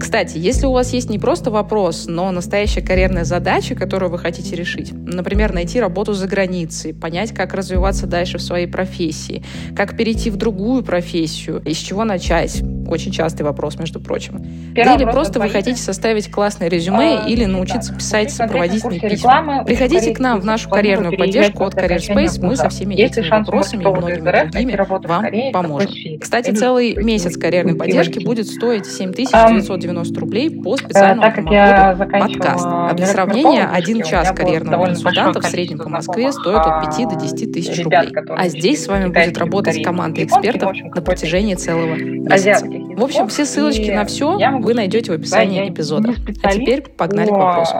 Кстати, если у вас есть не просто вопрос, но настоящая карьерная задача, которую вы хотите решить, например, найти работу за границей, понять, как развиваться дальше в своей профессии, как перейти в другую профессию, из чего начать, очень частый вопрос, между прочим. Да или просто вы хотите составить классное резюме а, или научиться писать сопроводительные письма. Приходите к нам в нашу карьерную поддержку от Career Space, мы со всеми этими вопросами и многими другими вам поможем. Кстати, целый месяц карьерной поддержки будет стоить 7990 рублей по специальному промокоду подкаст. А для сравнения, один час карьерного консультанта в среднем по Москве стоит от 5 до 10 тысяч рублей. А здесь с вами будет работать команда экспертов на протяжении целого месяца. В общем, все ссылочки на все вы найдете в описании эпизода. А теперь погнали к вопросу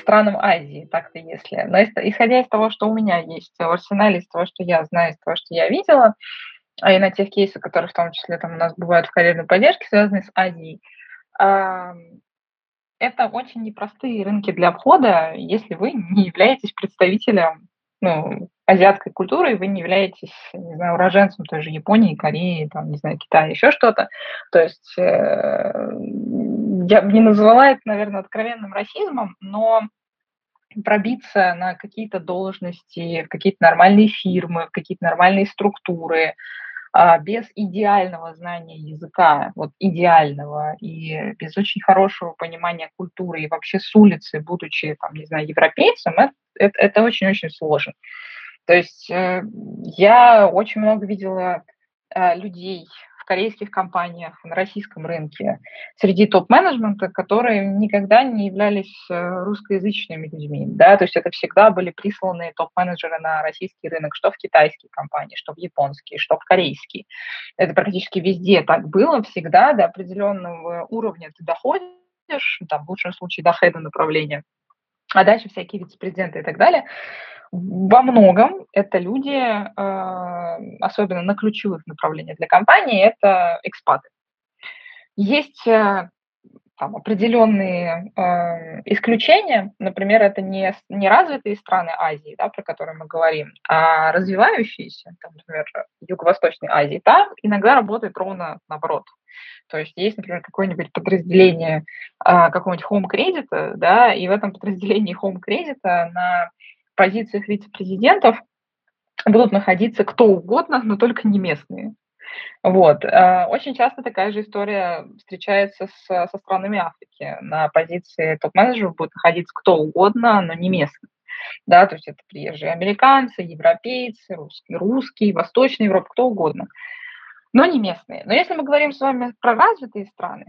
странам Азии, так-то если. Но исходя из того, что у меня есть в арсенале, из того, что я знаю, из того, что я видела, а и на тех кейсах, которые в том числе там у нас бывают в карьерной поддержке, связанные с Азией, это очень непростые рынки для входа, если вы не являетесь представителем ну, азиатской культурой, вы не являетесь, не знаю, уроженцем той же Японии, Кореи, там, не знаю, Китая, еще что-то. То есть э, я бы не назвала это, наверное, откровенным расизмом, но пробиться на какие-то должности, в какие-то нормальные фирмы, в какие-то нормальные структуры, без идеального знания языка, вот идеального, и без очень хорошего понимания культуры, и вообще с улицы, будучи, там, не знаю, европейцем, это, очень-очень сложно. То есть э, я очень много видела э, людей корейских компаниях, на российском рынке, среди топ-менеджмента, которые никогда не являлись э, русскоязычными людьми. Да? То есть это всегда были присланные топ-менеджеры на российский рынок, что в китайские компании, что в японские, что в корейские. Это практически везде так было, всегда до определенного уровня ты доходишь, там, в лучшем случае до хеда направления, а дальше всякие вице-президенты и так далее – во многом это люди, э, особенно на ключевых направлениях для компании, это экспаты. Есть э, там, определенные э, исключения, например, это не, не развитые страны Азии, да, про которые мы говорим, а развивающиеся, там, например, Юго-Восточной Азии, там иногда работает ровно наоборот. То есть есть, например, какое-нибудь подразделение э, какого-нибудь Home Credit, да, и в этом подразделении Home Credit на позициях вице-президентов будут находиться кто угодно, но только не местные. Вот. Э, очень часто такая же история встречается с, со странами Африки. На позиции топ-менеджеров будет находиться кто угодно, но не местный. Да, то есть это приезжие американцы, европейцы, русские, русские, Восточная Европа, кто угодно но не местные. Но если мы говорим с вами про развитые страны,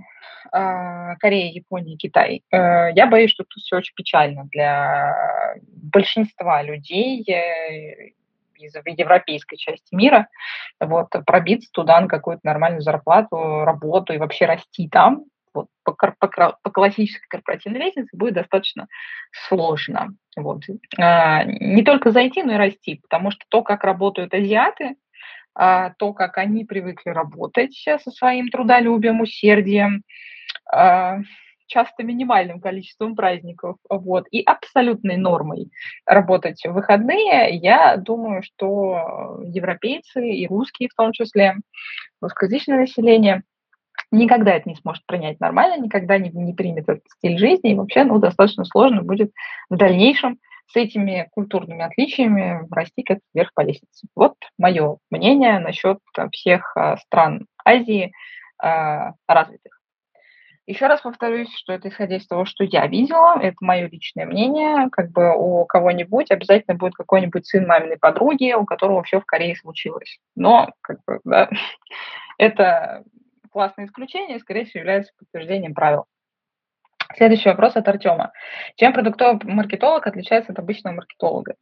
э, Корея, Япония, Китай, э, я боюсь, что тут все очень печально для большинства людей э, из европейской части мира, вот, пробиться туда на какую-то нормальную зарплату, работу и вообще расти там, вот, по, по, по классической корпоративной лестнице будет достаточно сложно. Вот. Не только зайти, но и расти, потому что то, как работают азиаты, а, то, как они привыкли работать со своим трудолюбием, усердием, а, часто минимальным количеством праздников, вот, и абсолютной нормой работать в выходные, я думаю, что европейцы и русские в том числе, русскоязычное население, никогда это не сможет принять нормально, никогда не, не примет этот стиль жизни, и вообще ну, достаточно сложно будет в дальнейшем с этими культурными отличиями расти как вверх по лестнице. Вот мое мнение насчет всех а, стран Азии а, развитых. Еще раз повторюсь, что это исходя из того, что я видела, это мое личное мнение, как бы у кого-нибудь обязательно будет какой-нибудь сын маминой подруги, у которого все в Корее случилось. Но как бы, да, это классное исключение, скорее всего, является подтверждением правил. Следующий вопрос от Артема. Чем продуктовый маркетолог отличается от обычного маркетолога?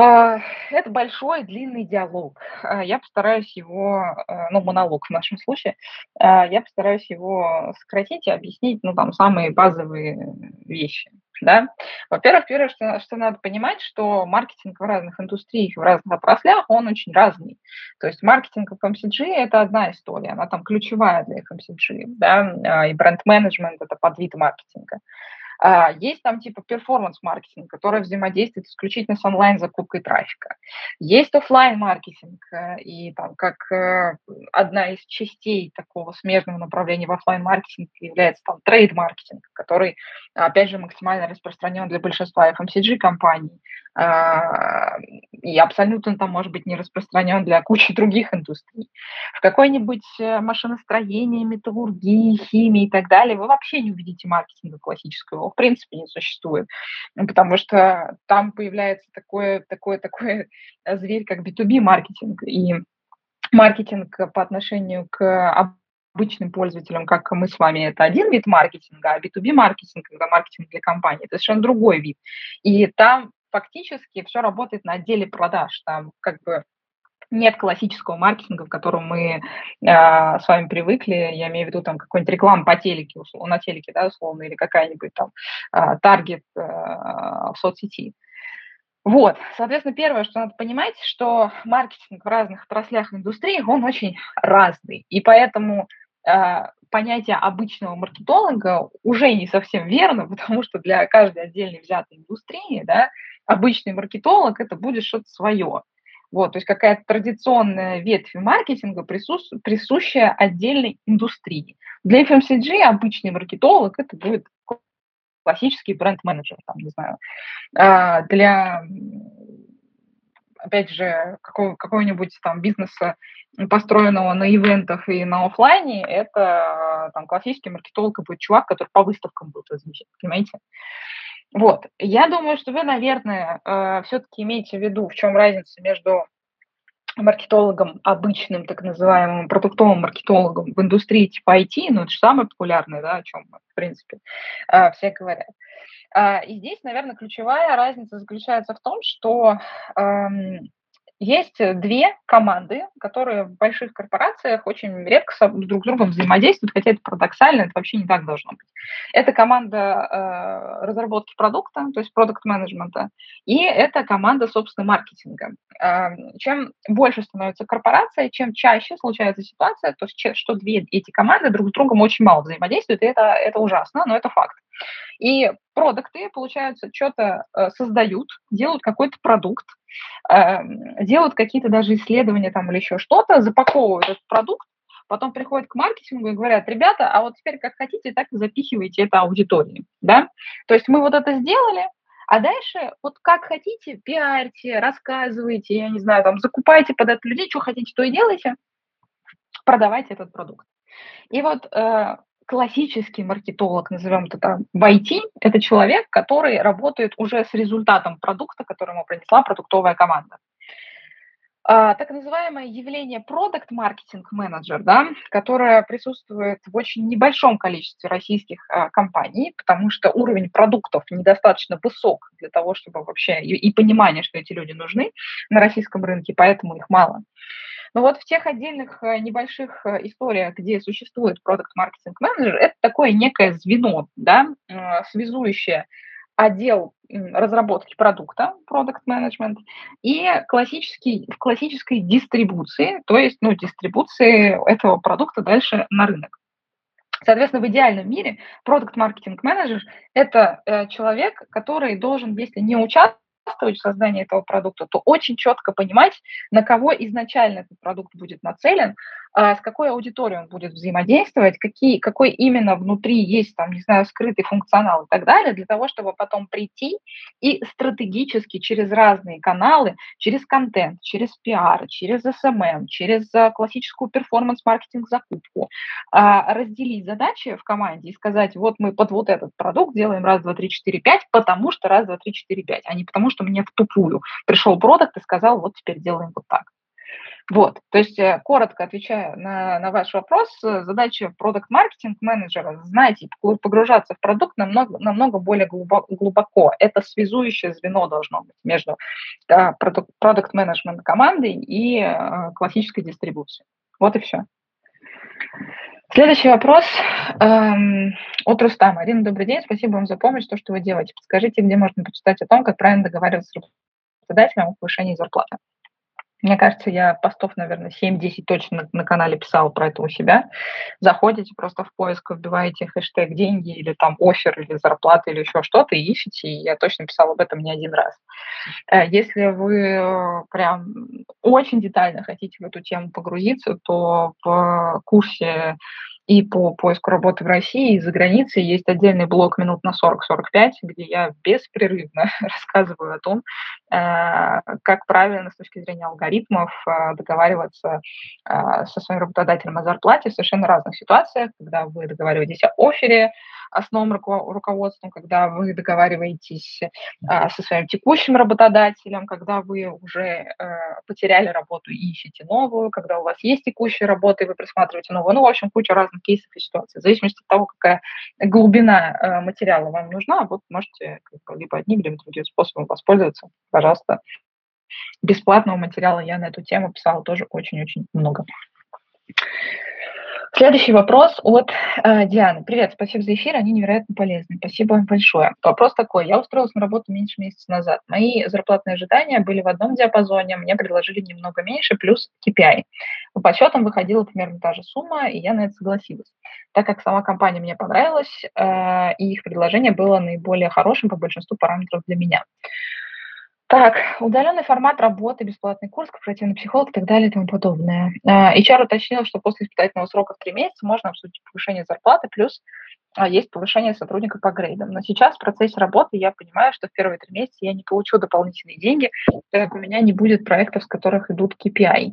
А, это большой длинный диалог. А, я постараюсь его, а, ну, монолог в нашем случае, я постараюсь его сократить и объяснить, ну, там, самые базовые вещи. Да? Во-первых, первое, что, что надо понимать, что маркетинг в разных индустриях, в разных отраслях, он очень разный. То есть маркетинг в FMCG – это одна история, она там ключевая для FMCG, да, и бренд-менеджмент – это подвид маркетинга. А, есть там типа перформанс-маркетинг, который взаимодействует исключительно с онлайн-закупкой трафика. Есть офлайн маркетинг э, и там как э, одна из частей такого смежного направления в офлайн маркетинге является там трейд-маркетинг, который, опять же, максимально распространен для большинства FMCG-компаний. А, и абсолютно там может быть не распространен для кучи других индустрий. В какой-нибудь э, машиностроении, металлургии, химии и так далее вы вообще не увидите маркетинга классического, в принципе не существует, потому что там появляется такой, такой, такой зверь, как B2B маркетинг, и маркетинг по отношению к обычным пользователям, как мы с вами, это один вид маркетинга, а B2B маркетинг, когда маркетинг для компании, это совершенно другой вид. И там фактически все работает на отделе продаж. Там как бы нет классического маркетинга, к которому мы э, с вами привыкли. Я имею в виду там какой-нибудь реклам по телеке, условно, на телеке, да, условно, или какая-нибудь там таргет э, в соцсети. Вот, соответственно, первое, что надо понимать, что маркетинг в разных отраслях индустрии, он очень разный. И поэтому э, понятие обычного маркетолога уже не совсем верно, потому что для каждой отдельной взятой индустрии, да, обычный маркетолог это будет что-то свое. Вот, то есть какая-то традиционная ветвь маркетинга, прису... присущая отдельной индустрии. Для FMCG обычный маркетолог это будет классический бренд-менеджер, там, не знаю. А для, опять же, какого, какого-нибудь там бизнеса, построенного на ивентах и на офлайне, это там классический маркетолог будет чувак, который по выставкам будет размещать, понимаете? Вот. Я думаю, что вы, наверное, э, все-таки имеете в виду, в чем разница между маркетологом обычным, так называемым продуктовым маркетологом в индустрии типа IT, ну, это же самое популярное, да, о чем, в принципе, э, все говорят. Э, и здесь, наверное, ключевая разница заключается в том, что эм, есть две команды, которые в больших корпорациях очень редко друг с другом взаимодействуют, хотя это парадоксально, это вообще не так должно быть. Это команда э, разработки продукта, то есть продукт-менеджмента, и это команда, собственно, маркетинга. Э, чем больше становится корпорация, чем чаще случается ситуация, то есть что две эти команды друг с другом очень мало взаимодействуют, и это, это ужасно, но это факт. И продукты, получается, что-то э, создают, делают какой-то продукт, э, делают какие-то даже исследования там или еще что-то, запаковывают этот продукт, потом приходят к маркетингу и говорят, ребята, а вот теперь как хотите, так и запихивайте это аудитории, да? То есть мы вот это сделали, а дальше вот как хотите, пиарьте, рассказывайте, я не знаю, там, закупайте под это людей, что хотите, то и делайте, продавайте этот продукт. И вот э, классический маркетолог, назовем это так, в IT, это человек, который работает уже с результатом продукта, который ему принесла продуктовая команда. А, так называемое явление продукт маркетинг менеджер, да, которое присутствует в очень небольшом количестве российских а, компаний, потому что уровень продуктов недостаточно высок для того, чтобы вообще и, и понимание, что эти люди нужны на российском рынке, поэтому их мало. Но вот в тех отдельных э, небольших э, историях, где существует продукт маркетинг менеджер, это такое некое звено, да, связующее отдел разработки продукта, продукт менеджмент, и классический, в классической дистрибуции, то есть ну, дистрибуции этого продукта дальше на рынок. Соответственно, в идеальном мире продукт маркетинг менеджер – это э, человек, который должен, если не участвовать, участвовать в создании этого продукта, то очень четко понимать, на кого изначально этот продукт будет нацелен, с какой аудиторией он будет взаимодействовать, какие, какой именно внутри есть, там, не знаю, скрытый функционал и так далее, для того, чтобы потом прийти и стратегически через разные каналы, через контент, через пиар, через SMM, через а, классическую перформанс-маркетинг закупку, а, разделить задачи в команде и сказать, вот мы под вот этот продукт делаем раз, два, три, четыре, пять, потому что раз, два, три, четыре, пять, а не потому что мне в тупую пришел продукт и сказал, вот теперь делаем вот так. Вот, то есть, э, коротко отвечая на, на ваш вопрос, э, задача продукт-маркетинг менеджера знать и погружаться в продукт намного, намного более глубоко. Это связующее звено должно быть между продукт-менеджмент командой и э, классической дистрибуцией. Вот и все. Следующий вопрос эм, от Рустама. Арина, добрый день, спасибо вам за помощь, то, что вы делаете. Подскажите, где можно почитать о том, как правильно договариваться с работодателем о повышении зарплаты? Мне кажется, я постов, наверное, 7-10 точно на, на канале писала про это у себя. Заходите просто в поиск, вбиваете хэштег «деньги» или там «офер» или «зарплата» или еще что-то и ищете. И я точно писала об этом не один раз. Э, если вы э, прям очень детально хотите в эту тему погрузиться, то в курсе и по поиску работы в России и за границей есть отдельный блок минут на 40-45, где я беспрерывно рассказываю о том, э, как правильно с точки зрения алгоритмов э, договариваться э, со своим работодателем о зарплате в совершенно разных ситуациях, когда вы договариваетесь о офере, с новым руководством, когда вы договариваетесь со своим текущим работодателем, когда вы уже потеряли работу и ищете новую, когда у вас есть текущая работа и вы присматриваете новую. Ну, в общем, куча разных кейсов и ситуаций. В зависимости от того, какая глубина материала вам нужна, вот можете либо одним, либо другим способом воспользоваться. Пожалуйста, бесплатного материала я на эту тему писала тоже очень-очень много. Следующий вопрос от э, Дианы. Привет, спасибо за эфир, они невероятно полезны. Спасибо вам большое. Вопрос такой. Я устроилась на работу меньше месяца назад. Мои зарплатные ожидания были в одном диапазоне, мне предложили немного меньше, плюс KPI. По подсчетам выходила примерно та же сумма, и я на это согласилась. Так как сама компания мне понравилась, э, и их предложение было наиболее хорошим по большинству параметров для меня. Так, удаленный формат работы, бесплатный курс, корпоративный психолог и так далее и тому подобное. HR уточнил, что после испытательного срока в три месяца можно обсудить повышение зарплаты, плюс а, есть повышение сотрудника по грейдам. Но сейчас в процессе работы я понимаю, что в первые три месяца я не получу дополнительные деньги, так у меня не будет проектов, с которых идут KPI.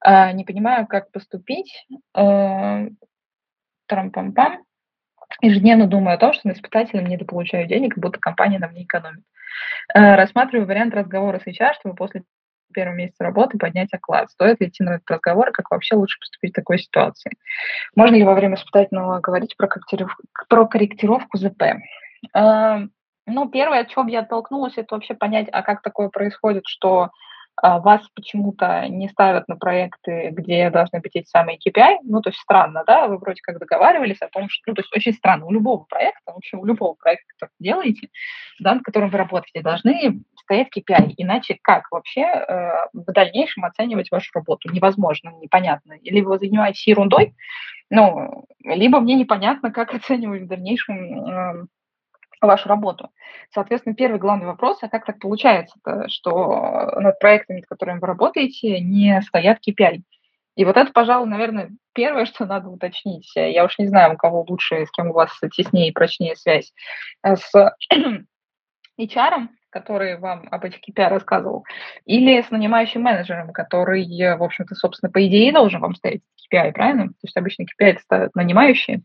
А, не понимаю, как поступить. Э, Трам-пам-пам. Ежедневно думаю о том, что на испытателям недополучаю денег, будто компания на мне экономит. Э, рассматриваю вариант разговора с HR, чтобы после первого месяца работы поднять оклад. Стоит ли идти на этот разговор, как вообще лучше поступить в такой ситуации? Можно ли во время испытательного говорить про корректировку, про корректировку ЗП? Э, ну, первое, чего бы я оттолкнулась, это вообще понять, а как такое происходит, что вас почему-то не ставят на проекты, где должны быть эти самые KPI. Ну, то есть странно, да, вы вроде как договаривались о том, что, ну, то есть очень странно, у любого проекта, в общем, у любого проекта, который вы делаете, да, над которым вы работаете, должны стоять KPI, иначе как вообще э, в дальнейшем оценивать вашу работу? Невозможно, непонятно. Или вы занимаетесь ерундой, ну, либо мне непонятно, как оценивать в дальнейшем э, вашу работу. Соответственно, первый главный вопрос, а как так получается, что над проектами, над которыми вы работаете, не стоят KPI? И вот это, пожалуй, наверное, первое, что надо уточнить. Я уж не знаю, у кого лучше, с кем у вас теснее и прочнее связь. С HR, который вам об этих KPI рассказывал, или с нанимающим менеджером, который, в общем-то, собственно, по идее должен вам ставить KPI, правильно? То есть обычно KPI ставят нанимающие.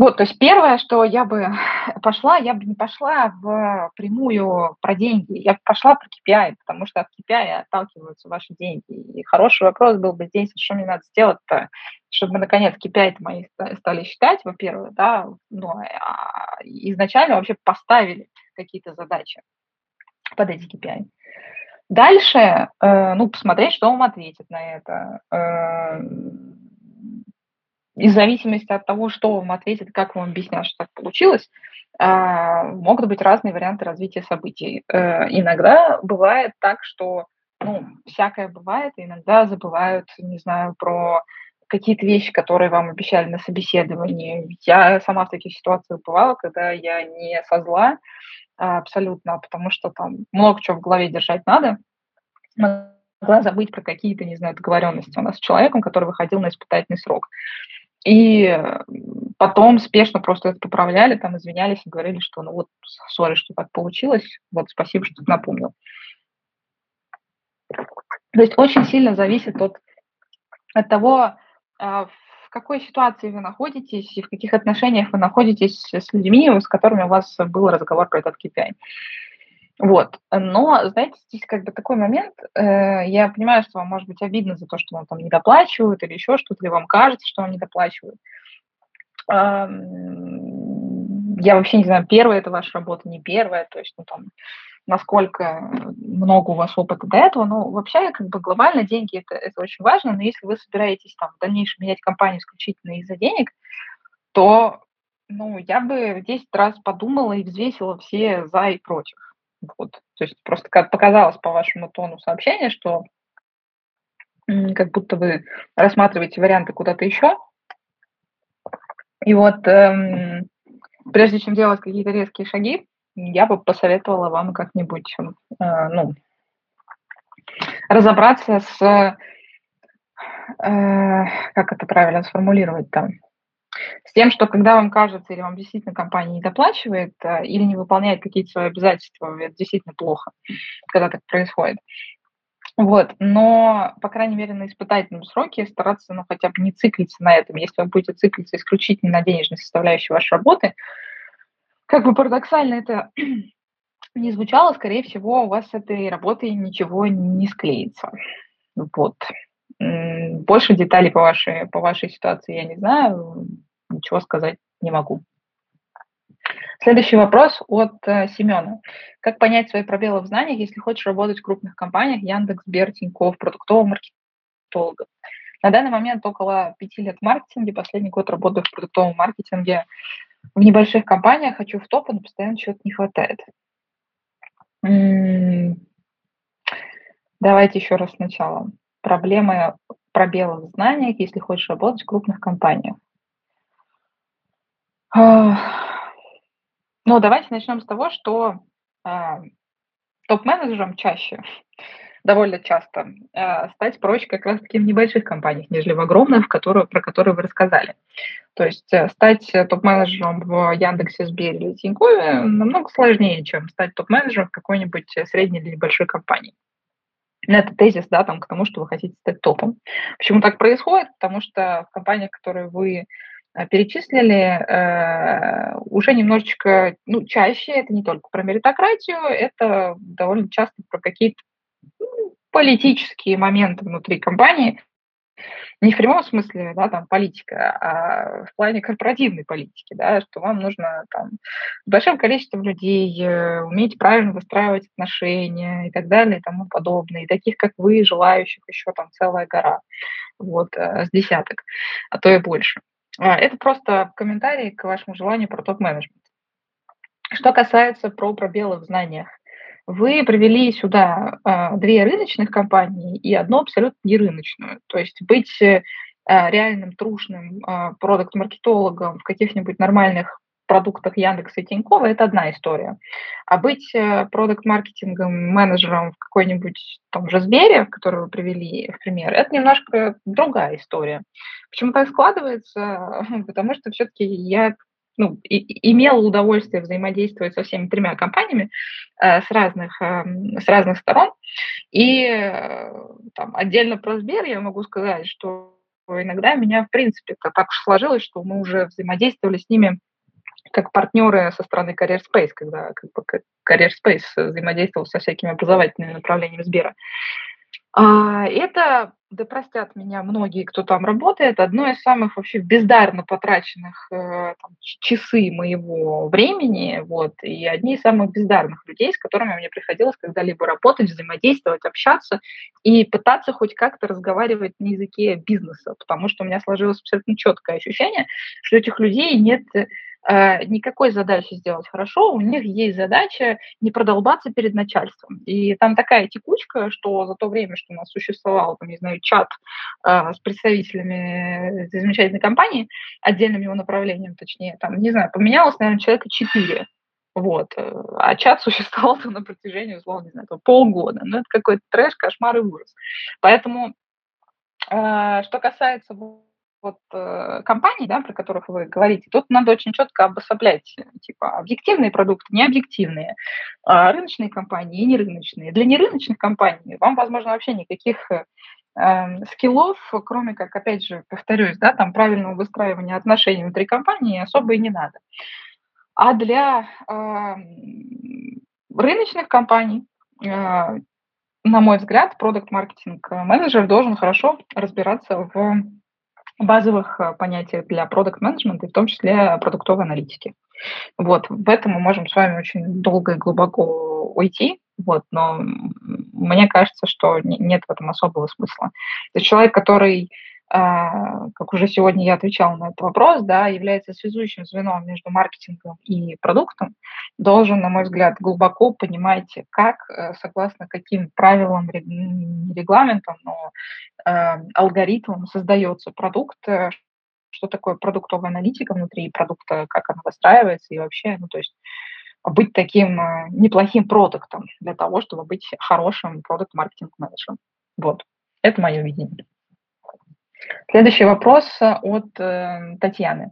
Вот, то есть первое, что я бы пошла, я бы не пошла в прямую про деньги, я бы пошла про KPI, потому что от KPI отталкиваются ваши деньги. И хороший вопрос был бы здесь, что мне надо сделать-то, чтобы наконец KPI мои стали считать, во-первых, да, ну, а изначально вообще поставили какие-то задачи под эти KPI. Дальше, э, ну, посмотреть, что вам ответит на это. Э, и в зависимости от того, что вам ответят, как вам объяснят, что так получилось, а, могут быть разные варианты развития событий. Э, иногда бывает так, что ну, всякое бывает, иногда забывают, не знаю, про какие-то вещи, которые вам обещали на собеседовании. Я сама в таких ситуациях бывала, когда я не со зла а, абсолютно, потому что там много чего в голове держать надо. Могла забыть про какие-то, не знаю, договоренности у нас с человеком, который выходил на испытательный срок. И потом спешно просто это поправляли, там извинялись и говорили, что ну вот, сори, что так получилось, вот спасибо, что напомнил. То есть очень сильно зависит от, от того, а, в какой ситуации вы находитесь и в каких отношениях вы находитесь с людьми, с которыми у вас был разговор про этот KPI. Вот. Но, знаете, здесь как бы такой момент, э, я понимаю, что вам может быть обидно за то, что вам там не доплачивают или еще что-то, или вам кажется, что вам не доплачивают. Эм, я вообще не знаю, первая это ваша работа, не первая, то есть, ну, там, насколько много у вас опыта до этого, но вообще, как бы, глобально деньги это, это очень важно, но если вы собираетесь там в дальнейшем менять компанию исключительно из-за денег, то, ну, я бы в 10 раз подумала и взвесила все за и против. Вот. То есть просто как показалось по вашему тону сообщения, что как будто вы рассматриваете варианты куда-то еще. И вот эм, прежде чем делать какие-то резкие шаги, я бы посоветовала вам как-нибудь, э, ну, разобраться с, э, как это правильно сформулировать там, с тем, что когда вам кажется, или вам действительно компания не доплачивает, э, или не выполняет какие-то свои обязательства, это действительно плохо, когда так происходит. Вот, но, по крайней мере, на испытательном сроке стараться, ну, хотя бы не циклиться на этом. Если вы будете циклиться исключительно на денежной составляющей вашей работы, как бы парадоксально это не звучало, скорее всего, у вас с этой работой ничего не склеится. Вот. Больше деталей по вашей, по вашей ситуации я не знаю, ничего сказать не могу. Следующий вопрос от э, Семена. Как понять свои пробелы в знаниях, если хочешь работать в крупных компаниях Яндекс, Сбер, Тинькофф, продуктовым маркетологом? На данный момент около пяти лет в маркетинге, последний год работаю в продуктовом маркетинге в небольших компаниях, хочу в топ, но постоянно чего-то не хватает. Давайте еще раз сначала. Проблемы пробелы в знаниях, если хочешь работать в крупных компаниях. Ну, давайте начнем с того, что э, топ-менеджерам чаще, довольно часто, э, стать проще как раз-таки в небольших компаниях, нежели в огромных, которые, про которые вы рассказали. То есть э, стать топ-менеджером в Яндексе, Сбере или Тинькове намного сложнее, чем стать топ-менеджером в какой-нибудь средней или небольшой компании. Это тезис, да, там, к тому, что вы хотите стать топом. Почему так происходит? Потому что в компаниях, которые вы э, перечислили, э, уже немножечко, ну, чаще, это не только про меритократию, это довольно часто про какие-то ну, политические моменты внутри компании, не в прямом смысле, да, там, политика, а в плане корпоративной политики, да, что вам нужно там с большим количеством людей э, уметь правильно выстраивать отношения и так далее и тому подобное. И таких, как вы, желающих еще там целая гора, вот, э, с десяток, а то и больше. А, это просто комментарий к вашему желанию про топ-менеджмент. Что касается про пробелы в знаниях, вы привели сюда а, две рыночных компании и одну абсолютно нерыночную. То есть быть э, реальным трушным а, продукт-маркетологом в каких-нибудь нормальных продуктах Яндекса и Тинькова – это одна история. А быть э, продукт-маркетингом, менеджером в какой-нибудь том же Сбере, который вы привели в пример, это немножко другая история. Почему так складывается? Потому что все-таки я ну, и, имела удовольствие взаимодействовать со всеми тремя компаниями э, с, разных, э, с разных сторон. И э, там, отдельно про Сбер я могу сказать, что иногда меня, в принципе, так уж сложилось, что мы уже взаимодействовали с ними как партнеры со стороны Career Space, когда как бы, Career Space взаимодействовал со всякими образовательными направлениями Сбера. А, это, да простят меня многие, кто там работает, одно из самых вообще бездарно потраченных э, там, часы моего времени, вот, и одни из самых бездарных людей, с которыми мне приходилось когда-либо работать, взаимодействовать, общаться и пытаться хоть как-то разговаривать на языке бизнеса, потому что у меня сложилось абсолютно четкое ощущение, что этих людей нет Э, никакой задачи сделать хорошо, у них есть задача не продолбаться перед начальством. И там такая текучка, что за то время, что у нас существовал, там, не знаю, чат э, с представителями этой замечательной компании, отдельным его направлением, точнее, там, не знаю, поменялось, наверное, человека четыре. Вот. Э, а чат существовал на протяжении, условно, не знаю, полгода. Ну, это какой-то трэш, кошмар и ужас. Поэтому, э, что касается вот э, компаний, да, про которых вы говорите, тут надо очень четко обособлять, типа, объективные продукты, необъективные, э, рыночные компании и нерыночные. Для нерыночных компаний вам, возможно, вообще никаких э, эм, скиллов, кроме как, опять же, повторюсь, да, там правильного выстраивания отношений внутри компании особо и не надо. А для э, рыночных компаний, на мой взгляд, продукт-маркетинг менеджер должен хорошо разбираться в базовых понятиях для продукт-менеджмента, в том числе продуктовой аналитики. Вот, в этом мы можем с вами очень долго и глубоко уйти, вот, но мне кажется, что нет в этом особого смысла. То есть человек, который как уже сегодня я отвечала на этот вопрос, да, является связующим звеном между маркетингом и продуктом, должен, на мой взгляд, глубоко понимать, как, э, согласно каким правилам, не регламентам, но э, алгоритмам создается продукт, э, что такое продуктовая аналитика внутри продукта, как она выстраивается и вообще, ну, то есть быть таким э, неплохим продуктом для того, чтобы быть хорошим продукт-маркетинг-менеджером. Вот, это мое видение. Следующий вопрос э, от э, Татьяны.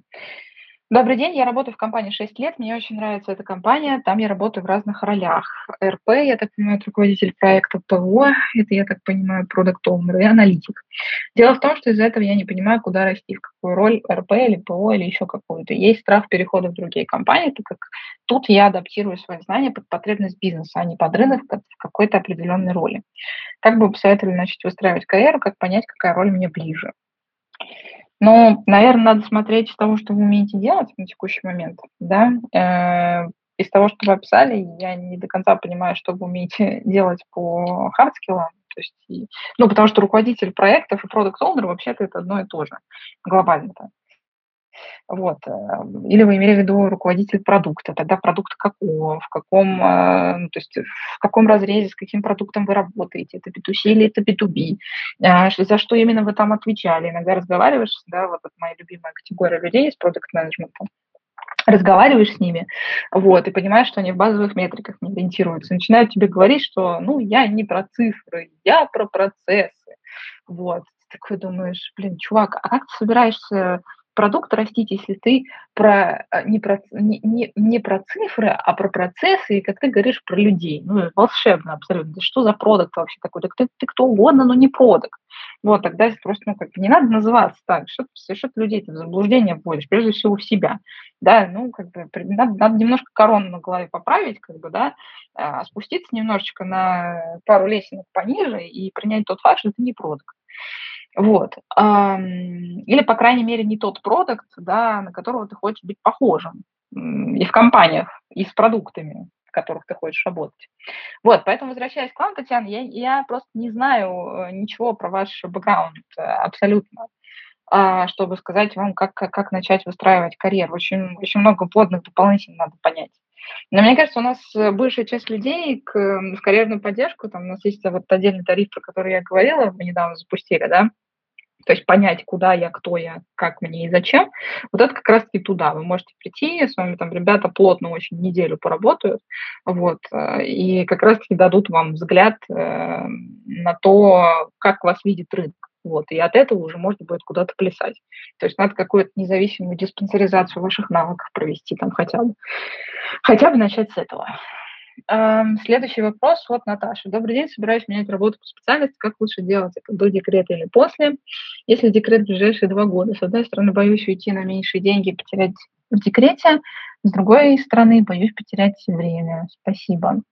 Добрый день, я работаю в компании 6 лет, мне очень нравится эта компания, там я работаю в разных ролях. РП, я так понимаю, руководитель проекта ПО, это, я так понимаю, продукт оунер и аналитик. Дело в том, что из-за этого я не понимаю, куда расти, в какую роль РП или ПО или еще какую-то. Есть страх перехода в другие компании, так как тут я адаптирую свои знания под потребность бизнеса, а не под рынок в какой-то определенной роли. Как бы посоветовали начать выстраивать карьеру, как понять, какая роль мне ближе? Ну, наверное, надо смотреть из того, что вы умеете делать на текущий момент, да. Э, из того, что вы описали, я не до конца понимаю, что вы умеете делать по hard skill ам. То есть, ну, потому что руководитель проектов и product owner вообще-то это одно и то же глобально-то. Вот. Э, или вы имели в виду руководитель продукта, тогда продукт какого, в каком, э, ну, то есть в каком разрезе, с каким продуктом вы работаете, это B2C или это B2B, а, за что именно вы там отвечали. Иногда разговариваешь, да, вот это моя любимая категория людей из продукт-менеджмента, разговариваешь с ними, вот, и понимаешь, что они в базовых метриках не ориентируются, начинают тебе говорить, что, ну, я не про цифры, я про процессы, вот. Ты такой думаешь, блин, чувак, а как ты собираешься продукт растить, если ты про, э, не, про, не, не, не про цифры, а про процессы, и, как ты говоришь, про людей. Ну, волшебно абсолютно. Да что за продукт вообще такой? Так ты, ты кто угодно, но не продукт. Вот, тогда просто, ну, как бы не надо называться так, что ты, что ты людей в заблуждение вводишь, прежде всего в себя, да, ну, как бы, надо, надо немножко корону на голове поправить, как бы, да, а, спуститься немножечко на пару лесенок пониже и принять тот факт, что ты не продукт. Вот. Или, по крайней мере, не тот продукт, да, на которого ты хочешь быть похожим. И в компаниях, и с продуктами, в которых ты хочешь работать. Вот, поэтому, возвращаясь к вам, Татьяна, я, я просто не знаю э, ничего про ваш бэкграунд э, абсолютно, а, чтобы сказать вам, как, как, начать выстраивать карьеру. Очень, очень много вводных дополнительно надо понять. Но мне кажется, у нас э, большая часть людей к, в карьерную поддержку, там у нас есть вот отдельный тариф, про который я говорила, мы недавно запустили, да, то есть понять, куда я, кто я, как мне и зачем, вот это как раз-таки туда. Вы можете прийти, с вами там ребята плотно очень неделю поработают, вот, э, и как раз-таки дадут вам взгляд э, на то, как вас видит рынок. Вот, и от этого уже можно будет куда-то плясать. То есть надо какую-то независимую диспансеризацию ваших навыков провести там хотя бы. Хотя бы начать с этого. Следующий вопрос от Наташи. Добрый день, собираюсь менять работу по специальности. Как лучше делать это, до декрета или после? Если декрет в ближайшие два года. С одной стороны, боюсь уйти на меньшие деньги и потерять в декрете. С другой стороны, боюсь потерять время. Спасибо.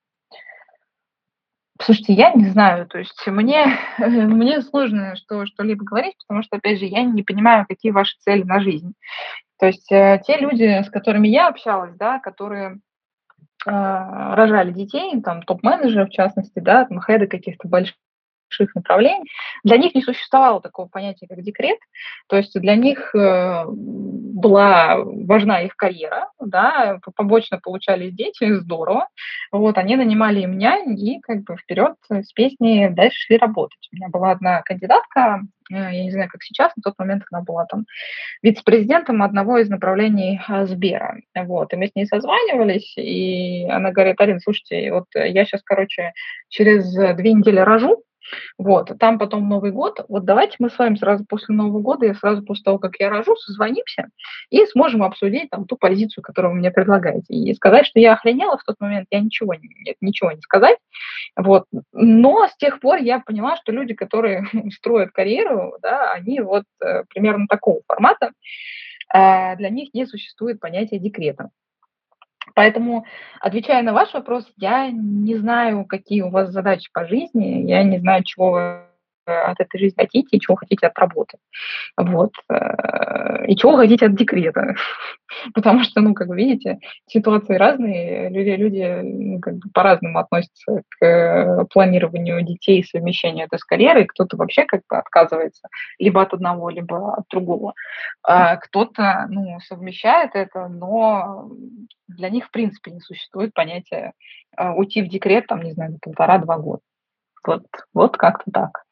Слушайте, я не знаю, то есть мне, мне сложно что, что-либо говорить, потому что, опять же, я не понимаю, какие ваши цели на жизнь. То есть э, те люди, с которыми я общалась, да, которые а, рожали детей, там топ-менеджеры в частности, да, там хеды каких-то больших направлений, для них не существовало такого понятия, как декрет. То есть для них э, была важна их карьера, да, побочно получались дети, здорово. Вот, они нанимали им нянь и как бы вперед с песней дальше шли работать. У меня была одна кандидатка, э, я не знаю, как сейчас, на тот момент она была там вице-президентом одного из направлений э, Сбера. Вот, и мы с ней созванивались, и она говорит, Арина, слушайте, вот я сейчас, короче, через две недели рожу, вот, там потом Новый год. Вот давайте мы с вами сразу после Нового года, и сразу после того, как я рожу, созвонимся и сможем обсудить там ту позицию, которую вы мне предлагаете. И сказать, что я охренела в тот момент, я ничего не, нет, ничего не сказать. Вот. Но с тех пор я поняла, что люди, которые строят карьеру, да, они вот э, примерно такого формата, э, для них не существует понятия декрета. Поэтому, отвечая на ваш вопрос, я не знаю, какие у вас задачи по жизни, я не знаю, чего вы от этой жизни хотите и чего хотите от работы. Вот. Э, и чего хотите от декрета. Потому что, ну, как вы видите, ситуации разные, люди, люди ну, как бы по-разному относятся к э, планированию детей, совмещению это с карьерой. Кто-то вообще как бы отказывается либо от одного, либо от другого. А кто-то, ну, совмещает это, но для них, в принципе, не существует понятия э, уйти в декрет, там, не знаю, полтора-два года. Вот, вот как-то так.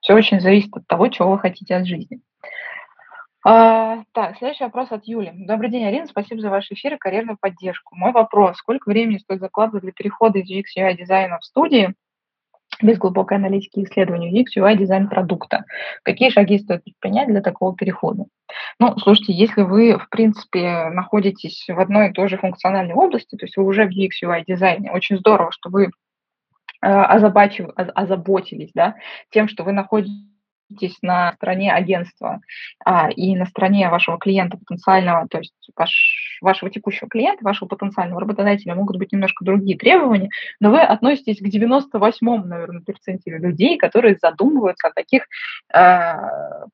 Все очень зависит от того, чего вы хотите от жизни. А, так, следующий вопрос от Юли. Добрый день, Арина, спасибо за ваш эфир и карьерную поддержку. Мой вопрос. Сколько времени стоит закладывать для перехода из UX UI дизайна в студии без глубокой аналитики и исследования UX UI дизайн продукта? Какие шаги стоит предпринять для такого перехода? Ну, слушайте, если вы, в принципе, находитесь в одной и той же функциональной области, то есть вы уже в UX UI дизайне, очень здорово, что вы Э, озаботились да, тем, что вы находитесь на стороне агентства а, и на стороне вашего клиента потенциального, то есть ваш, вашего текущего клиента, вашего потенциального работодателя могут быть немножко другие требования, но вы относитесь к 98-му, наверное, перцентилю людей, которые задумываются о таких э,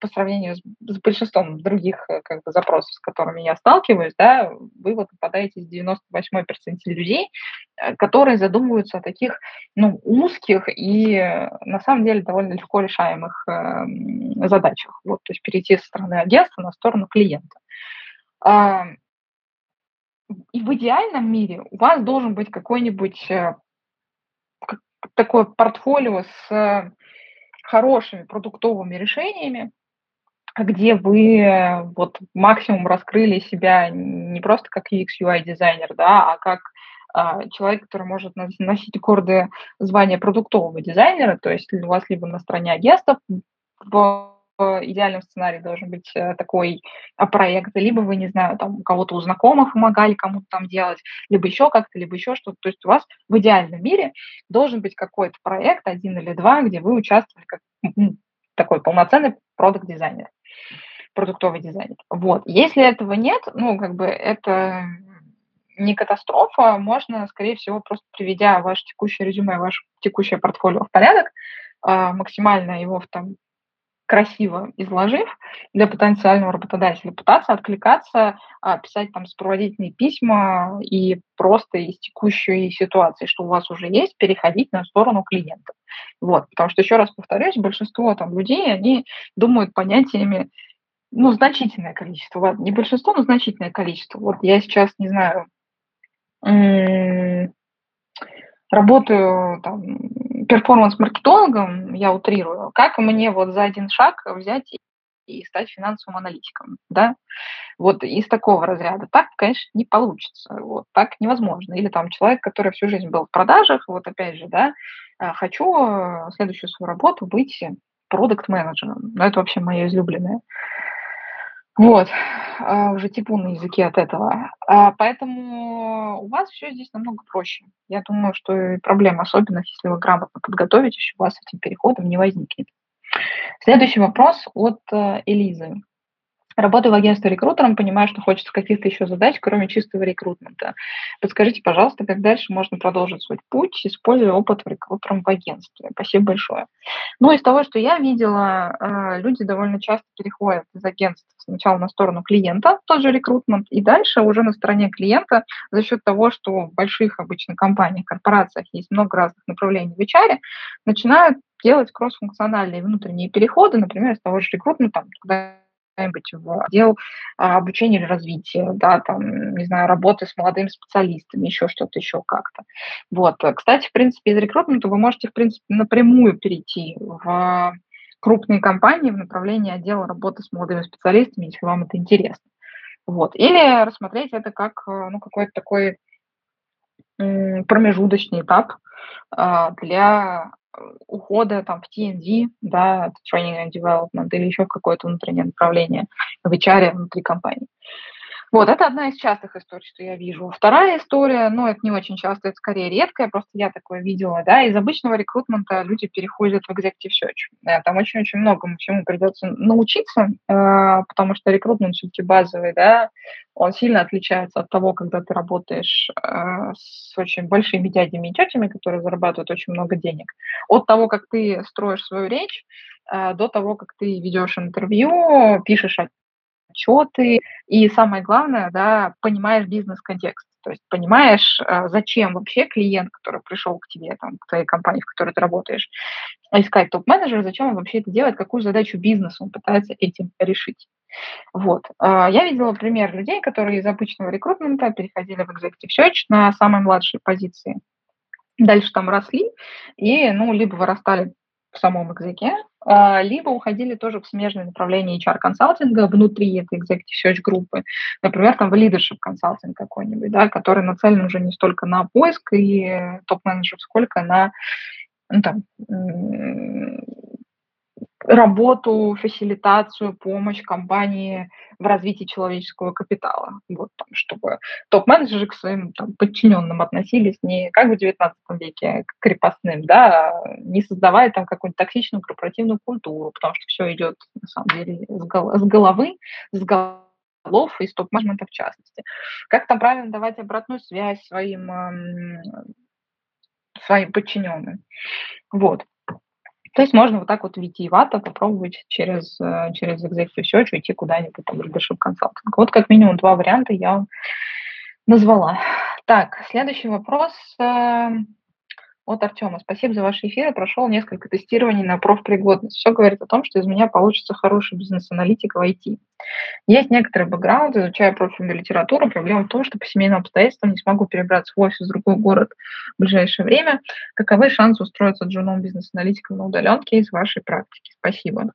по сравнению с, с большинством других э, как бы, запросов, с которыми я сталкиваюсь, да, вы вот попадаете в 98-й перцентиль людей, э, которые задумываются о таких ну, узких и на самом деле довольно легко решаемых э, задачах. Вот, то есть перейти со стороны агентства на сторону клиента. И в идеальном мире у вас должен быть какой-нибудь э, такое портфолио с хорошими продуктовыми решениями, где вы э, вот максимум раскрыли себя не просто как UX UI дизайнер, да, а как человек, который может носить гордое звание продуктового дизайнера, то есть у вас либо на стороне агентства в идеальном сценарии должен быть э, такой а, проект, либо вы, не знаю, там у кого-то у знакомых помогали кому-то там делать, либо еще как-то, либо еще что-то. То есть у вас в идеальном мире должен быть какой-то проект, один или два, где вы участвовали как такой полноценный продукт-дизайнер, продуктовый дизайнер. Вот. Если этого нет, ну, как бы это не катастрофа, можно, скорее всего, просто приведя ваше текущее резюме, ваше текущее портфолио в порядок, а, максимально его в там красиво изложив для потенциального работодателя, пытаться откликаться, а, писать там сопроводительные письма и просто из текущей ситуации, что у вас уже есть, переходить на сторону клиента. Вот, потому что, еще раз повторюсь, большинство там людей, они думают понятиями, ну, значительное количество, ладно, не большинство, но значительное количество. Вот я сейчас, не знаю, работаю там перформанс-маркетологом, я утрирую, как мне вот за один шаг взять и стать финансовым аналитиком, да, вот из такого разряда. Так, конечно, не получится, вот, так невозможно. Или там человек, который всю жизнь был в продажах, вот опять же, да, а, хочу э, следующую свою работу быть продукт-менеджером, но это вообще мое излюбленное. Вот, а, уже типу на языке от этого. А, поэтому у вас все здесь намного проще. Я думаю, что проблем особенных, если вы грамотно подготовитесь, у вас с этим переходом не возникнет. Следующий вопрос от э, Элизы. Работаю в агентстве рекрутером, понимаю, что хочется каких-то еще задач, кроме чистого рекрутмента. Подскажите, пожалуйста, как дальше можно продолжить свой путь, используя опыт рекрутером в агентстве? Спасибо большое. Ну, из того, что я видела, э, люди довольно часто переходят из агентства сначала на сторону клиента, тот же рекрутмент, и дальше уже на стороне клиента за счет того, что в больших обычно компаниях, корпорациях есть много разных направлений в HR, начинают делать кроссфункциональные внутренние переходы, например, из того же рекрутмента, куда нибудь в отдел а, обучения или развития, да, там, не знаю, работы с молодыми специалистами, еще что-то, еще как-то. Вот. Кстати, в принципе, из рекрутмента вы можете, в принципе, напрямую перейти в крупные компании в направлении отдела работы с молодыми специалистами, если вам это интересно. Вот. Или рассмотреть это как ну, какой-то такой промежуточный этап а, для ухода там, в TND, да, Training and Development, или еще в какое-то внутреннее направление в HR внутри компании. Вот, это одна из частых историй, что я вижу. Вторая история, ну, это не очень часто, это скорее редкая, просто я такое видела, да, из обычного рекрутмента люди переходят в Executive Search. Там очень-очень многому чему придется научиться, а, потому что рекрутмент все-таки базовый, да, он сильно отличается от того, когда ты работаешь а, с очень большими дядями и тетями, которые зарабатывают очень много денег, от того, как ты строишь свою речь, а, до того, как ты ведешь интервью, пишешь отчеты, и самое главное, да, понимаешь бизнес-контекст. То есть понимаешь, а, зачем вообще клиент, который пришел к тебе, там, к твоей компании, в которой ты работаешь, искать топ-менеджера, зачем он вообще это делает, какую задачу бизнеса он пытается этим решить. Вот. А, я видела пример людей, которые из обычного рекрутмента переходили в Executive Search на самые младшие позиции. Дальше там росли и, ну, либо вырастали в самом экзеке, а, либо уходили тоже в смежные направления HR-консалтинга внутри этой executive search группы, например, там в leadership консалтинг какой-нибудь, да, который нацелен уже не столько на поиск и топ-менеджеров, сколько на ну, там, работу, фасилитацию, помощь компании в развитии человеческого капитала. Вот, там, чтобы топ-менеджеры к своим там, подчиненным относились не как в XIX веке к крепостным, да, а не создавая там какую-нибудь токсичную корпоративную культуру, потому что все идет, на самом деле, с, гол- с головы, с голов и топ-менеджмента в частности. Как там правильно давать обратную связь своим, своим подчиненным. Вот. То есть можно вот так вот витиевато попробовать через, э, через Executive Search уйти куда-нибудь там в leadership консалтинг. Вот как минимум два варианта я вам назвала. Так, следующий вопрос. От Артема. Спасибо за ваши эфиры. Прошел несколько тестирований на профпригодность. Все говорит о том, что из меня получится хороший бизнес-аналитик в IT. Есть некоторый бэкграунд, изучая профильную литературу. Проблема в том, что по семейным обстоятельствам не смогу перебраться в офис в другой город в ближайшее время. Каковы шансы устроиться джуном бизнес-аналитиком на удаленке из вашей практики? Спасибо.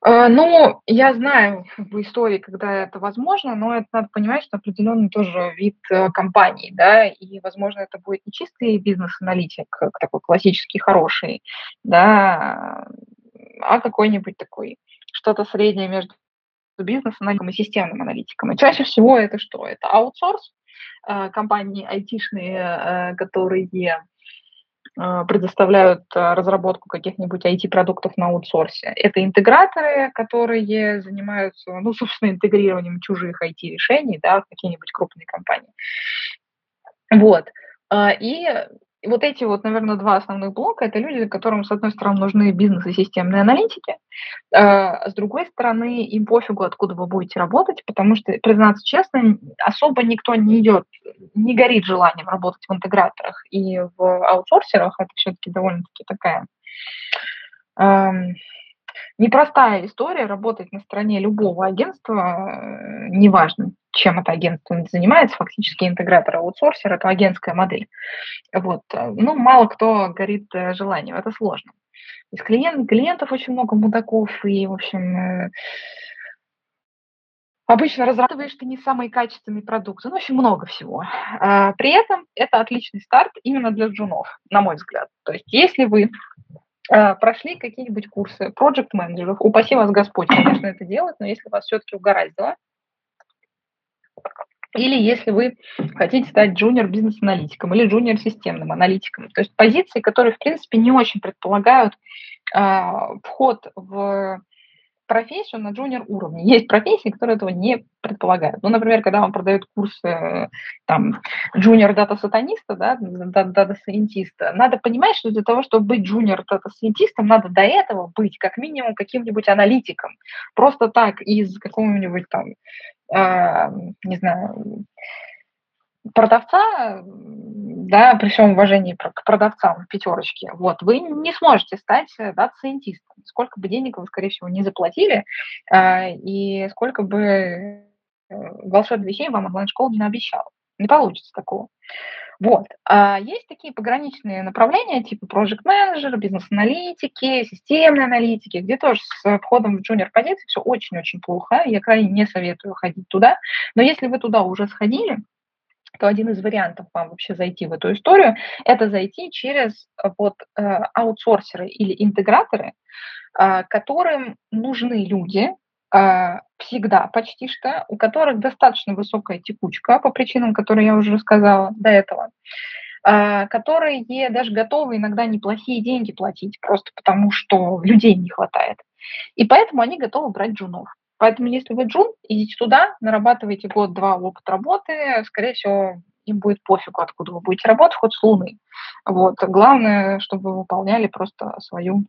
А, ну, я знаю в истории, когда это возможно, но это надо понимать, что определенный тоже вид э, компании, да, и, возможно, это будет не чистый бизнес-аналитик, как такой классический, хороший, да, а какой-нибудь такой, что-то среднее между бизнес-аналитиком и системным аналитиком. И чаще всего это что? Это аутсорс, э, компании айтишные, э, которые предоставляют а, разработку каких-нибудь IT-продуктов на аутсорсе. Это интеграторы, которые занимаются, ну, собственно, интегрированием чужих IT-решений да, в какие-нибудь крупные компании. Вот. А, и вот эти вот, наверное, два основных блока – это люди, которым, с одной стороны, нужны бизнес и системные аналитики, а с другой стороны, им пофигу, откуда вы будете работать, потому что, признаться честно, особо никто не идет, не горит желанием работать в интеграторах и в аутсорсерах. Это все-таки довольно-таки такая непростая история работать на стороне любого агентства, э, неважно, чем это агентство занимается, фактически интегратор аутсорсер, это агентская модель. Вот. Э, ну, мало кто горит э, желанием, это сложно. Из клиент, клиентов очень много мудаков, и, в общем, обычно разрабатываешь ты не самый качественный продукт, ну, очень много всего. А, при этом это отличный старт именно для джунов, на мой взгляд. То есть если вы прошли какие-нибудь курсы проект менеджеров упаси вас Господь, конечно, это делать, но если вас все-таки угораздило, или если вы хотите стать джуниор бизнес-аналитиком или джуниор системным аналитиком. То есть позиции, которые, в принципе, не очень предполагают э, вход в профессию на junior уровне. Есть профессии, которые этого не предполагают. Ну, например, когда вам продают курс там junior data-сатаниста, да, data scientist а, надо понимать, что для того, чтобы быть junior data scientist ом, надо до этого быть как минимум каким-нибудь аналитиком. Просто так из какого-нибудь там, э, не знаю, продавца, да, при всем уважении к продавцам пятерочки, вот, вы не сможете стать э, data scientist ом. Сколько бы денег вы, скорее всего, не заплатили, э, и сколько бы э, волшебных вещей вам онлайн-школа не наобещала. Не получится такого. Вот. А есть такие пограничные направления, типа project manager, бизнес-аналитики, системные аналитики, где тоже с входом в джуниор позиции все очень-очень плохо. Я крайне не советую ходить туда. Но если вы туда уже сходили, то один из вариантов вам вообще зайти в эту историю, это зайти через э, вот э, аутсорсеры или интеграторы, э, которым нужны люди, а, всегда почти что, у которых достаточно высокая текучка по причинам, которые я уже рассказала до этого, а, которые даже готовы иногда неплохие деньги платить, просто потому что людей не хватает. И поэтому они готовы брать джунов. Поэтому если вы джун, идите туда, нарабатывайте год-два опыт работы, скорее всего, им будет пофигу, откуда вы будете работать, хоть с Луны. Вот. Главное, чтобы вы выполняли просто свою,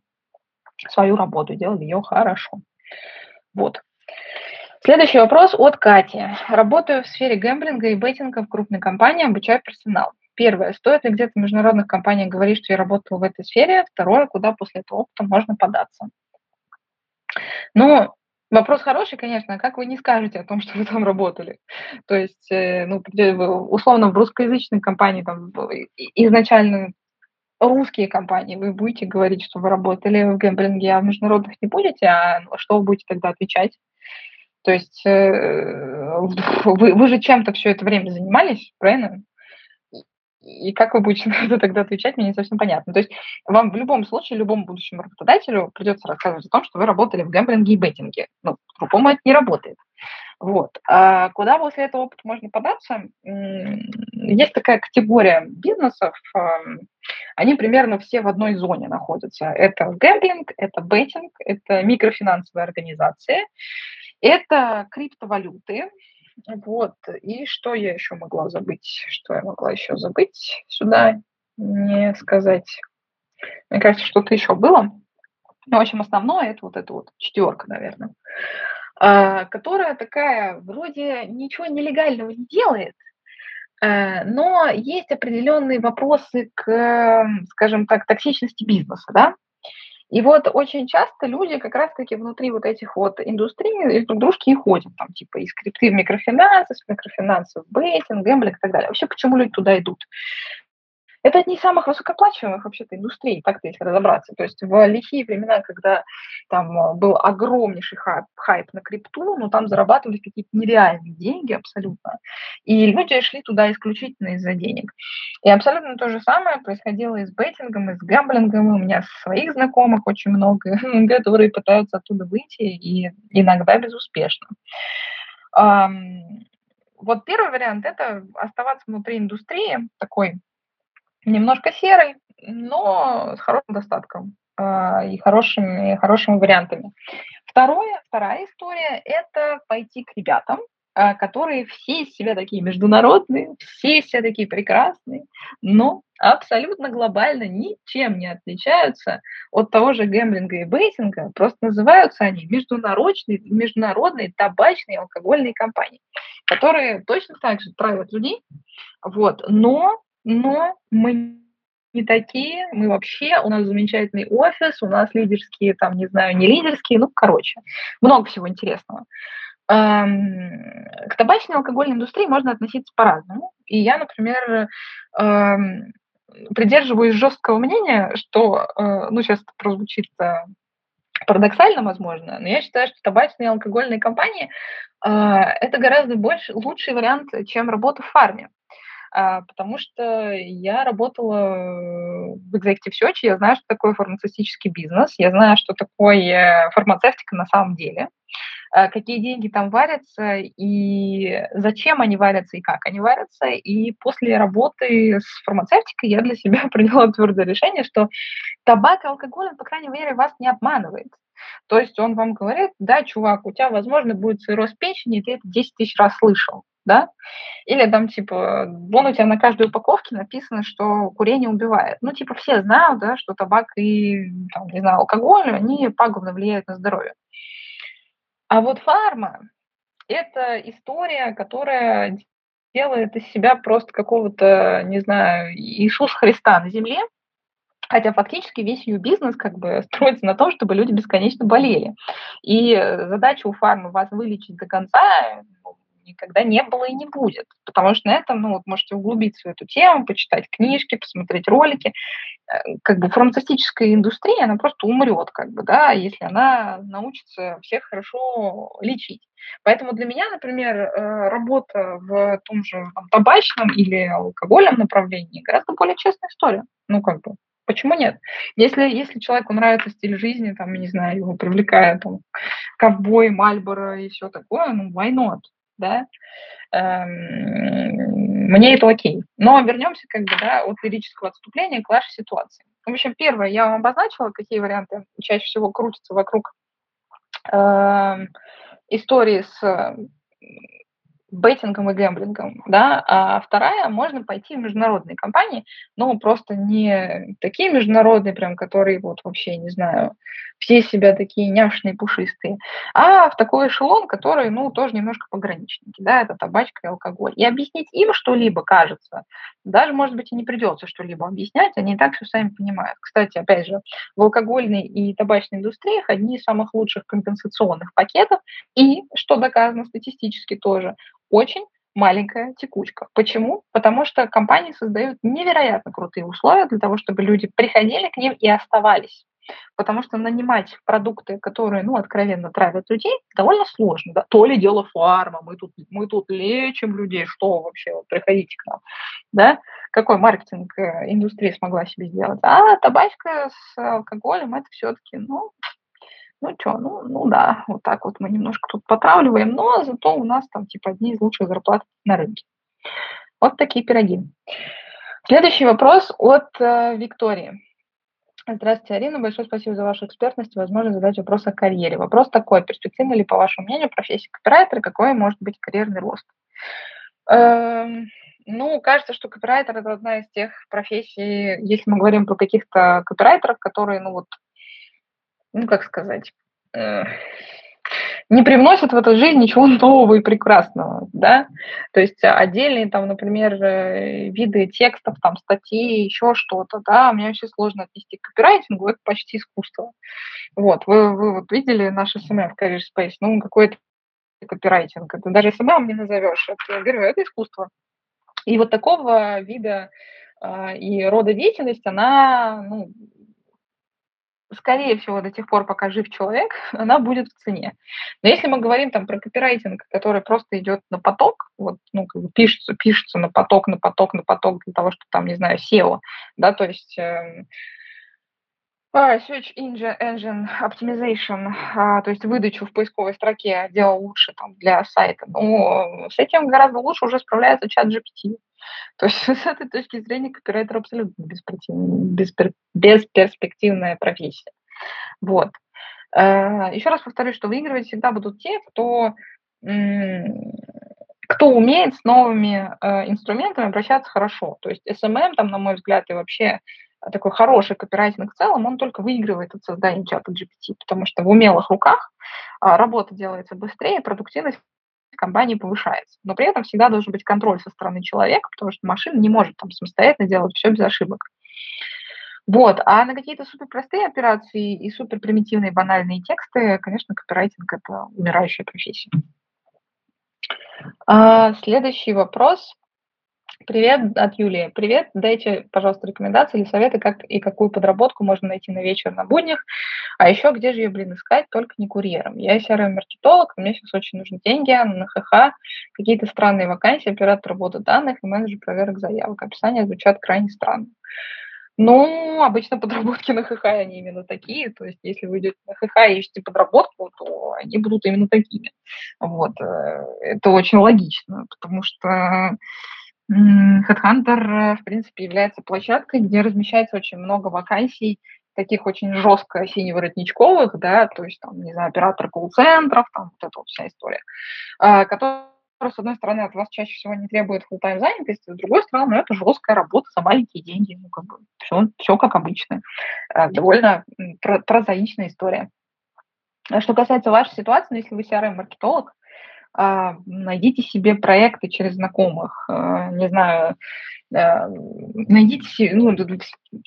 свою работу, делали ее хорошо. Вот. Следующий вопрос от Кати. Работаю в сфере гэмблинга и беттинга в крупной компании, обучаю персонал. Первое, стоит ли где-то в международных компаниях говорить, что я работала в этой сфере? Второе, куда после этого опыта можно податься? Ну, вопрос хороший, конечно, а как вы не скажете о том, что вы там работали? То есть, э, ну, условно, в русскоязычной компании там изначально русские компании, вы будете говорить, что вы работали в гэмблинге, а в международных не будете, а что вы будете тогда отвечать? То есть э, вы, вы же чем-то все это время занимались, правильно? И как вы будете на это тогда отвечать, мне не совсем понятно. То есть вам в любом случае, любому будущему работодателю придется рассказывать о том, что вы работали в гэмблинге и беттинге. Ну, по-моему, это не работает. Вот. А куда после этого опыта можно податься? Есть такая категория бизнесов, они примерно все в одной зоне находятся. Это гэмблинг, это беттинг, это микрофинансовые организации, это криптовалюты, вот. И что я еще могла забыть? Что я могла еще забыть сюда? Не сказать. Мне кажется, что-то еще было. Ну, в общем, основное это вот эта вот четверка, наверное, а, которая такая вроде ничего нелегального не делает, э, но есть определенные вопросы к, скажем так, токсичности бизнеса, да, и вот очень часто люди как раз-таки внутри вот этих вот индустрий друг дружки и ходят, там, типа, из крипты в микрофинансы, с микрофинансов в бейтинг, гэмблинг и так далее. Вообще, почему люди туда идут? Это одни из самых высокооплачиваемых вообще-то индустрий, так-то если разобраться. То есть в лихие времена, когда там э, был огромнейший хайп, хайп на крипту, ну там зарабатывались какие-то нереальные деньги абсолютно. И люди шли туда исключительно из-за денег. И абсолютно то же самое происходило и с бейтингом, и с гамблингом. У меня своих знакомых очень много, которые пытаются оттуда выйти, и иногда безуспешно. Вот первый вариант – это оставаться внутри индустрии, такой немножко серый, но с хорошим достатком э, и хорошими, хорошими вариантами. Второе, вторая история – это пойти к ребятам, э, которые все из себя такие международные, все из себя такие прекрасные, но абсолютно глобально ничем не отличаются от того же гэмблинга и бейтинга, просто называются они международные, международные табачные алкогольные компании, которые точно так же травят людей, вот, но но мы не такие, мы вообще, у нас замечательный офис, у нас лидерские, там, не знаю, не лидерские, ну, короче, много всего интересного. К табачной и алкогольной индустрии можно относиться по-разному. И я, например, придерживаюсь жесткого мнения, что, э, ну, сейчас это прозвучит э, парадоксально, возможно, но я считаю, что табачные и алкогольные компании э, это гораздо больше, лучший вариант, чем работа в фарме. А, потому что я работала в Executive Search, я знаю, что такое фармацевтический бизнес, я знаю, что такое фармацевтика на самом деле, а, какие деньги там варятся, и зачем они варятся, и как они варятся. И после работы с фармацевтикой я для себя приняла твердое решение, что табак и алкоголь, по крайней мере, вас не обманывает. То есть он вам говорит, да, чувак, у тебя, возможно, будет цирроз печени, ты это 10 тысяч раз слышал да? Или там, типа, вон у тебя на каждой упаковке написано, что курение убивает. Ну, типа, все знают, да, что табак и, там, не знаю, алкоголь, они пагубно влияют на здоровье. А вот фарма – это история, которая делает из себя просто какого-то, не знаю, Иисус Христа на земле, Хотя фактически весь ее бизнес как бы строится на том, чтобы люди бесконечно болели. И задача у фармы вас вылечить до конца, ну, никогда не было и не будет. Потому что на этом, ну, вот можете углубиться в эту тему, почитать книжки, посмотреть ролики. Э, как бы фармацевтическая индустрия, она просто умрет, как бы, да, если она научится всех хорошо лечить. Поэтому для меня, например, э, работа в том же там, табачном или алкогольном направлении гораздо более честная история. Ну, как бы, Почему нет? Если, если человеку нравится стиль жизни, там, не знаю, его привлекает там, ковбой, Мальборо и все такое, ну, why not, да? Эм, мне это окей. Но вернемся как бы, да, от лирического отступления к вашей ситуации. В общем, первое, я вам обозначила, какие варианты чаще всего крутятся вокруг э, истории с бейтингом и гэмблингом, да, а вторая, можно пойти в международные компании, но просто не такие международные, прям, которые вот вообще, не знаю, все себя такие няшные, пушистые, а в такой эшелон, который, ну, тоже немножко пограничники, да, это табачка и алкоголь. И объяснить им что-либо, кажется, даже, может быть, и не придется что-либо объяснять, они и так все сами понимают. Кстати, опять же, в алкогольной и табачной индустриях одни из самых лучших компенсационных пакетов, и, что доказано статистически тоже, очень маленькая текучка. Почему? Потому что компании создают невероятно крутые условия для того, чтобы люди приходили к ним и оставались. Потому что нанимать продукты, которые, ну, откровенно травят людей, довольно сложно. Да? То ли дело фарма, мы тут, мы тут лечим людей, что вообще, вот, приходите к нам. Да? Какой маркетинг э, индустрия смогла себе сделать? А табачка с алкоголем, это все-таки, ну, ну что, ну, ну да, вот так вот мы немножко тут потравливаем, но зато у нас там типа одни из лучших зарплат на рынке. Вот такие пироги. Следующий вопрос от э, Виктории. Здравствуйте, Арина. Большое спасибо за вашу экспертность и возможность задать вопрос о карьере. Вопрос такой. Перспективна ли, по вашему мнению, профессия копирайтера? Какой может быть карьерный рост? Эм, ну, кажется, что копирайтер – это одна из тех профессий, если мы говорим про каких-то копирайтеров, которые, ну вот, ну, как сказать, э, не привносят в эту жизнь ничего нового и прекрасного, да, то есть отдельные там, например, э, виды текстов, там, статьи, еще что-то, да, мне вообще сложно отнести к копирайтингу, это почти искусство. Вот, вы, вы вот видели наш SMM в Career Space, ну, какой-то копирайтинг, это даже SMM не назовешь, это, я говорю, это искусство. И вот такого вида э, и рода деятельность, она, ну, скорее всего, до тех пор, пока жив человек, она будет в цене. Но если мы говорим там про копирайтинг, который просто идет на поток, вот, ну, как бы пишется, пишется на поток, на поток, на поток для того, чтобы там, не знаю, SEO, да, то есть э, Search Engine Optimization, а, то есть выдачу в поисковой строке делал лучше там, для сайта. Но с этим гораздо лучше уже справляется чат GPT. То есть с этой точки зрения копирайтер абсолютно бесперспективная профессия. Вот. Э, Еще раз повторюсь, что выигрывать всегда будут те, кто, кто умеет с новыми э, инструментами обращаться хорошо. То есть SMM, там, на мой взгляд, и вообще такой хороший копирайтинг в целом, он только выигрывает от создания чата GPT, потому что в умелых руках а, работа делается быстрее, продуктивность компании повышается. Но при этом всегда должен быть контроль со стороны человека, потому что машина не может там самостоятельно делать все без ошибок. Вот. А на какие-то суперпростые операции и суперпримитивные банальные тексты, конечно, копирайтинг – это умирающая профессия. А, следующий вопрос. Привет от Юлии. Привет. Дайте, пожалуйста, рекомендации или советы, как и какую подработку можно найти на вечер на буднях. А еще, где же ее, блин, искать, только не курьером. Я CRM-маркетолог, мне сейчас очень нужны деньги на ХХ, какие-то странные вакансии, оператор работы данных и менеджер проверок заявок. Описания звучат крайне странно. Ну, обычно подработки на ХХ, они именно такие. То есть, если вы идете на ХХ и ищете подработку, то они будут именно такими. Вот. Э, это очень логично, потому что HeadHunter, в принципе, является площадкой, где размещается очень много вакансий, таких очень жестко синеворотничковых, да, то есть, там, не знаю, оператор колл-центров, там, вот эта вот вся история, а, которая, с одной стороны, от вас чаще всего не требует full-time занятости, с другой стороны, это жесткая работа за маленькие деньги, ну, как бы, все, все как обычно. А, довольно прозаичная история. Что касается вашей ситуации, ну, если вы CRM-маркетолог, а, найдите себе проекты через знакомых, а, не знаю, а, найдите, ну,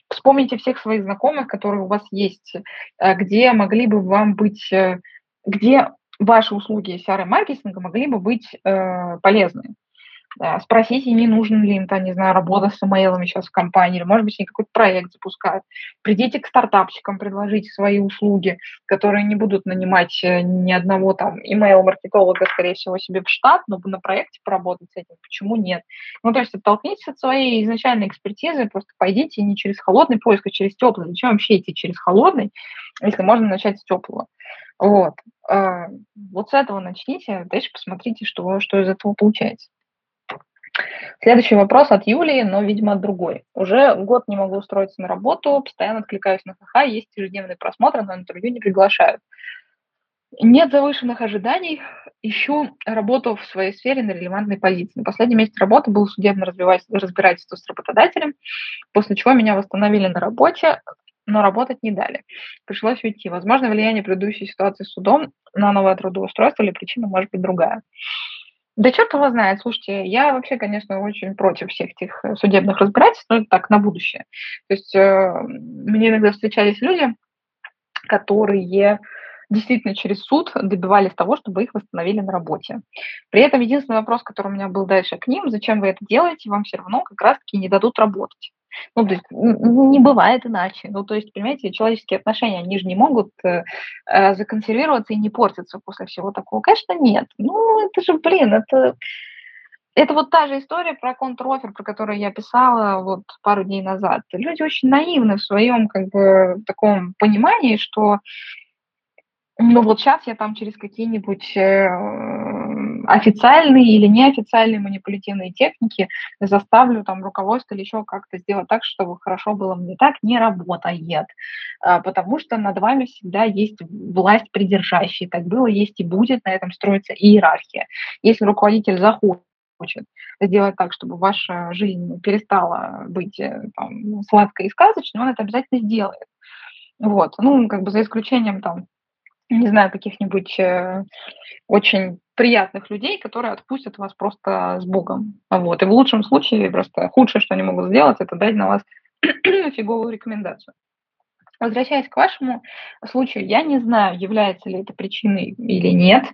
вспомните всех своих знакомых, которые у вас есть, где могли бы вам быть, э, где ваши услуги CRM-маркетинга могли бы быть э, полезны. Спросите, не нужен ли им, там, не знаю, работа с имейлами сейчас в компании, или, может быть, они какой-то проект запускают. Придите к стартапчикам, предложите свои услуги, которые не будут нанимать э, ни одного там имейл-маркетолога, скорее всего, себе в штат, но на проекте поработать с этим, почему нет? Ну, то есть оттолкнитесь от своей изначальной экспертизы, просто пойдите не через холодный поиск, а через теплый. Зачем вообще идти через холодный, если можно начать с теплого? Вот. А, вот с этого начните, дальше посмотрите, что, что из этого получается. Следующий вопрос от Юлии, но, видимо, от другой. Уже год не могу устроиться на работу, постоянно откликаюсь на ХХ, есть ежедневные просмотры, но интервью не приглашают. Нет завышенных ожиданий, ищу работу в своей сфере на релевантной позиции. На последний месяц работы был судебно разбирательство с работодателем, после чего меня восстановили на работе, но работать не дали. Пришлось уйти. Возможно, влияние предыдущей ситуации с судом на новое трудоустройство или причина может быть другая. Да черт его знает. Слушайте, я вообще, конечно, очень против всех этих э, судебных разбирательств, но это так, на будущее. То есть э, мне иногда встречались люди, которые действительно через суд добивались того, чтобы их восстановили на работе. При этом единственный вопрос, который у меня был дальше к ним, зачем вы это делаете, вам все равно как раз-таки не дадут работать. Ну, то есть не бывает иначе. Ну, то есть, понимаете, человеческие отношения, они же не могут э, э, законсервироваться и не портиться после всего такого. Конечно, нет. Ну, это же, блин, это... Это вот та же история про контрофер, про которую я писала вот пару дней назад. Люди очень наивны в своем как бы таком понимании, что ну вот сейчас я там через какие-нибудь э, официальные или неофициальные манипулятивные техники заставлю там руководство или еще как-то сделать так, чтобы хорошо было мне так, не работает. А, потому что над вами всегда есть власть придержащая. Так было, есть и будет, на этом строится иерархия. Если руководитель захочет хочет сделать так, чтобы ваша жизнь перестала быть э, там, сладкой и сказочной, он это обязательно сделает. Вот, ну, как бы за исключением там не знаю, каких-нибудь э, очень приятных людей, которые отпустят вас просто с Богом. Вот. И в лучшем случае просто худшее, что они могут сделать, это дать на вас фиговую рекомендацию. Возвращаясь к вашему случаю, я не знаю, является ли это причиной или нет.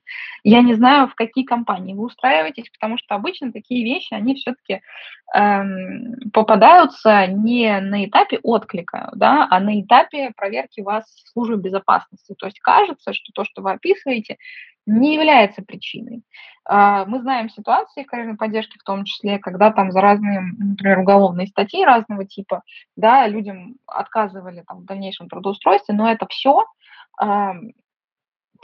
Я не знаю, в какие компании вы устраиваетесь, потому что обычно такие вещи, они все-таки эм, попадаются не на этапе отклика, да, а на этапе проверки вас службы безопасности. То есть кажется, что то, что вы описываете, не является причиной. А, мы знаем ситуации карьерной поддержки, в том числе, когда там за разные, например, уголовные статьи разного типа, да, людям отказывали там, в дальнейшем трудоустройстве, но это все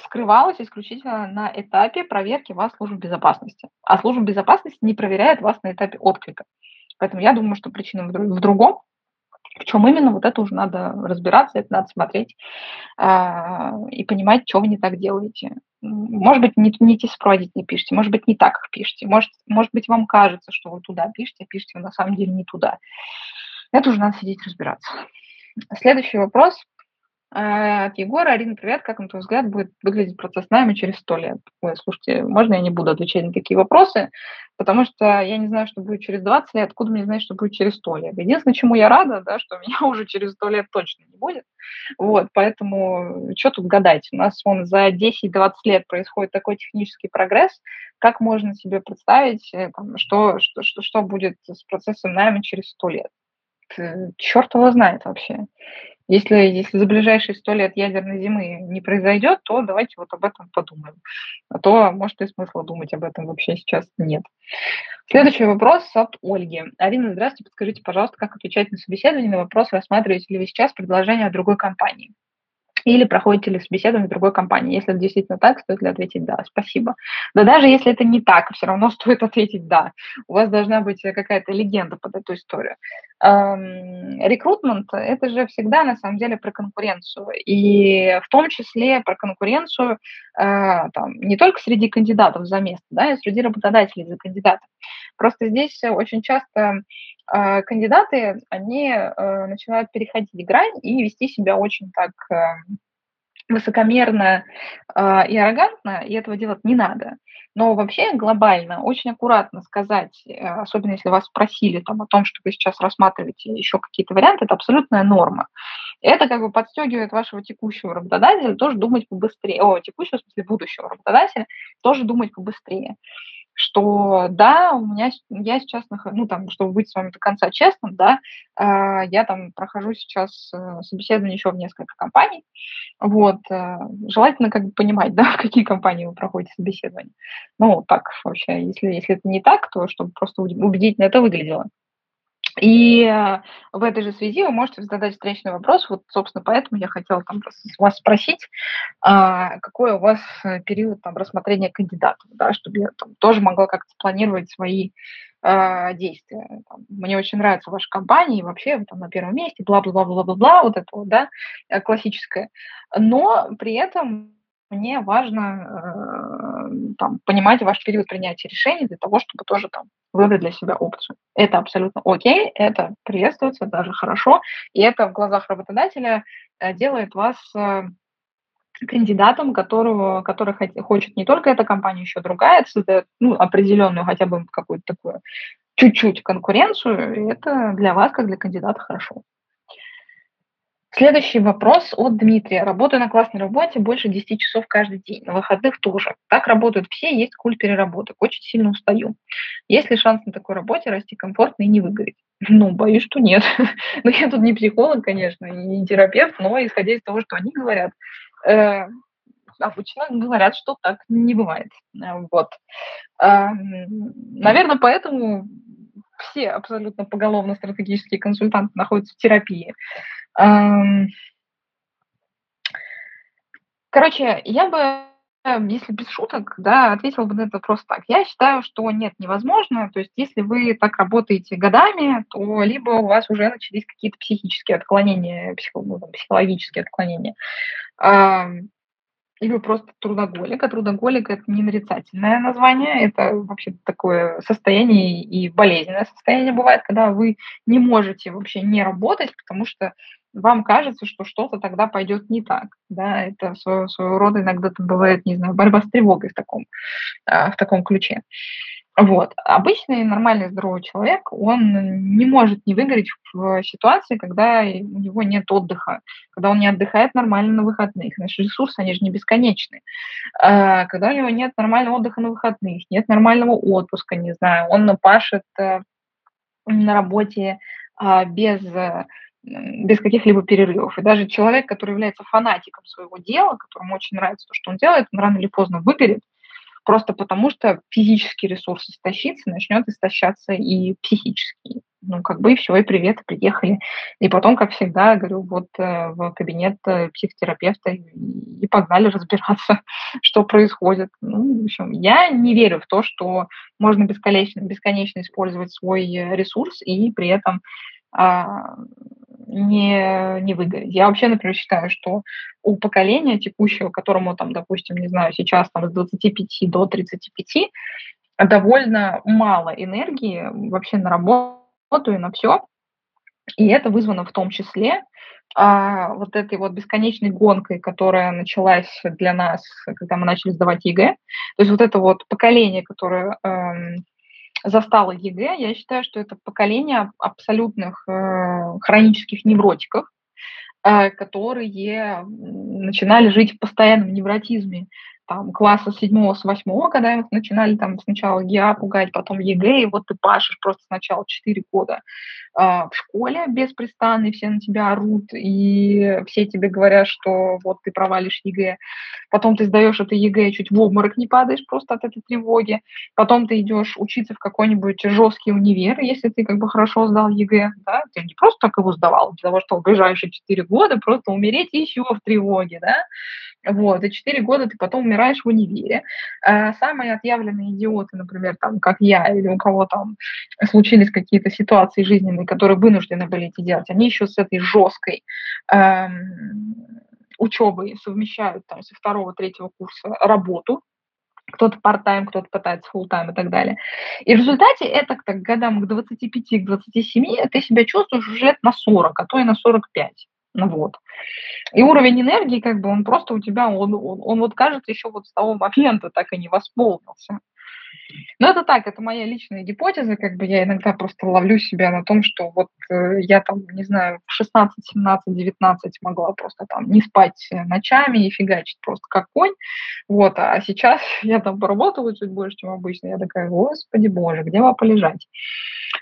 скрывалось исключительно на этапе проверки вас службы безопасности. А служба безопасности не проверяет вас на этапе отклика. Поэтому я думаю, что причина в другом. В чем именно, вот это уже надо разбираться, это надо смотреть э, и понимать, что вы не так делаете. Может быть, не, не те сопроводители пишете, может быть, не так их пишете, может, может быть, вам кажется, что вы туда пишете, а пишете вы на самом деле не туда. Это уже надо сидеть разбираться. Следующий вопрос – от Егора. Арина, привет. Как, на твой взгляд, будет выглядеть процесс найма через сто лет? Ой, слушайте, можно я не буду отвечать на такие вопросы? Потому что я не знаю, что будет через 20 лет, откуда мне знать, что будет через 100 лет. Единственное, чему я рада, да, что меня уже через 100 лет точно не будет. Вот, поэтому что тут гадать? У нас вон за 10-20 лет происходит такой технический прогресс, как можно себе представить, э, там, что, что, что, что будет с процессом найма через 100 лет? Черт его знает вообще. Если, если за ближайшие сто лет ядерной зимы не произойдет, то давайте вот об этом подумаем. А то, может, и смысла думать об этом вообще сейчас нет. Следующий вопрос от Ольги. Арина, здравствуйте. Подскажите, пожалуйста, как отвечать на собеседование на вопрос, рассматриваете ли вы сейчас предложение от другой компании? Или проходите ли собеседование в другой компании. Если это действительно так, стоит ли ответить «да». Спасибо. Но даже если это не так, все равно стоит ответить «да». У вас должна быть какая-то легенда под эту историю. Рекрутмент – это же всегда на самом деле про конкуренцию. И в том числе про конкуренцию а, там, не только среди кандидатов за место, да, и среди работодателей за кандидатов. Просто здесь очень часто э, кандидаты, они э, начинают переходить грань и вести себя очень так э, высокомерно э, и аррогантно, и этого делать не надо. Но вообще глобально очень аккуратно сказать, э, особенно если вас спросили там, о том, что вы сейчас рассматриваете еще какие-то варианты, это абсолютная норма. Это как бы подстегивает вашего текущего работодателя тоже думать побыстрее, о, текущего, в смысле будущего работодателя, тоже думать побыстрее. Что да, у меня, я сейчас, ну, там, чтобы быть с вами до конца честным, да, э, я там прохожу сейчас э, собеседование еще в несколько компаний, вот, э, желательно как бы понимать, да, в какие компании вы проходите собеседование. Ну, так вообще, если, если это не так, то чтобы просто убедительно это выглядело. И э, в этой же связи вы можете задать встречный вопрос. Вот, собственно, поэтому я хотела там вас спросить, а, какой у вас э, период там, рассмотрения кандидатов, да, чтобы я там, тоже могла как-то спланировать свои а, действия. Там, мне очень нравится ваша компания, и вообще вы там на первом месте, бла-бла-бла-бла-бла, вот это вот, да, э, классическое. Но при этом мне важно э, там, понимать ваш период принятия решений для того, чтобы тоже там выбрать для себя опцию. Это абсолютно окей, это приветствуется, даже хорошо, и это в глазах работодателя э, делает вас э, кандидатом, которого, который хочет не только эта компания, еще другая, создает ну, определенную хотя бы какую-то такую чуть-чуть конкуренцию, и это для вас, как для кандидата, хорошо. Следующий вопрос от Дмитрия. Работаю на классной работе больше 10 часов каждый день, на выходных тоже. Так работают все, есть культ переработок. Очень сильно устаю. Есть ли шанс на такой работе расти комфортно и не выгореть? Ну, боюсь, что нет. но я тут не психолог, конечно, и не терапевт, но исходя из того, что они говорят, э, обычно говорят, что так не бывает. Вот. Э, наверное, поэтому все абсолютно поголовно стратегические консультанты находятся в терапии. Короче, я бы, если без шуток, да, ответила бы на этот вопрос так. Я считаю, что нет, невозможно. То есть, если вы так работаете годами, то либо у вас уже начались какие-то психические отклонения, ну, психологические отклонения или просто трудоголик, а трудоголик – это не нарицательное название, это вообще такое состояние и болезненное состояние бывает, когда вы не можете вообще не работать, потому что вам кажется, что что-то тогда пойдет не так. Да, это своего, своего рода иногда это бывает, не знаю, борьба с тревогой в таком, а, в таком ключе. Вот. Обычный нормальный здоровый человек, он не может не выгореть в ситуации, когда у него нет отдыха, когда он не отдыхает нормально на выходных. Наши ресурсы, они же не бесконечны. А, когда у него нет нормального отдыха на выходных, нет нормального отпуска, не знаю, он напашет э, на работе а, без без каких-либо перерывов. И даже человек, который является фанатиком своего дела, которому очень нравится то, что он делает, он рано или поздно выгорит, просто потому что физический ресурс истощится, начнет истощаться и психический. Ну, как бы и все, и привет, приехали. И потом, как всегда, говорю, вот э, в кабинет э, психотерапевта и погнали разбираться, что происходит. Ну, в общем, я не верю в то, что можно бесконечно, бесконечно использовать свой ресурс и при этом а, не, не выгореть. Я вообще, например, считаю, что у поколения текущего, которому там, допустим, не знаю, сейчас там с 25 до 35, довольно мало энергии вообще на работу и на все. И это вызвано в том числе а, вот этой вот бесконечной гонкой, которая началась для нас, когда мы начали сдавать ЕГЭ. То есть вот это вот поколение, которое эм, застала ЕГЭ, я считаю, что это поколение абсолютных э, хронических невротиков, э, которые начинали жить в постоянном невротизме там, класса седьмого с восьмого, когда их начинали там сначала ГИА пугать, потом ЕГЭ, и вот ты пашешь просто сначала 4 года э, в школе беспрестанно, и все на тебя орут, и все тебе говорят, что вот ты провалишь ЕГЭ, потом ты сдаешь это ЕГЭ, чуть в обморок не падаешь просто от этой тревоги, потом ты идешь учиться в какой-нибудь жесткий универ, если ты как бы хорошо сдал ЕГЭ, да, ты не просто так его сдавал, для того, чтобы в ближайшие 4 года просто умереть еще в тревоге, да, вот, и 4 года ты потом умираешь в универе. А самые отъявленные идиоты, например, там, как я, или у кого там случились какие-то ситуации жизненные, которые вынуждены были эти делать, они еще с этой жесткой эм, учебой совмещают там со второго, третьего курса работу, кто-то part-time, кто-то пытается full-time и так далее. И в результате это к годам к 25, к 27 ты себя чувствуешь уже на 40, а то и на 45. Ну вот. И уровень энергии, как бы, он просто у тебя, он, он, он вот кажется еще вот с того момента так и не восполнился. Ну, это так, это моя личная гипотеза, как бы я иногда просто ловлю себя на том, что вот э, я там, не знаю, в 16, 17, 19 могла просто там не спать ночами и фигачить просто как конь, вот, а сейчас я там поработала чуть больше, чем обычно, я такая, господи боже, где вам полежать?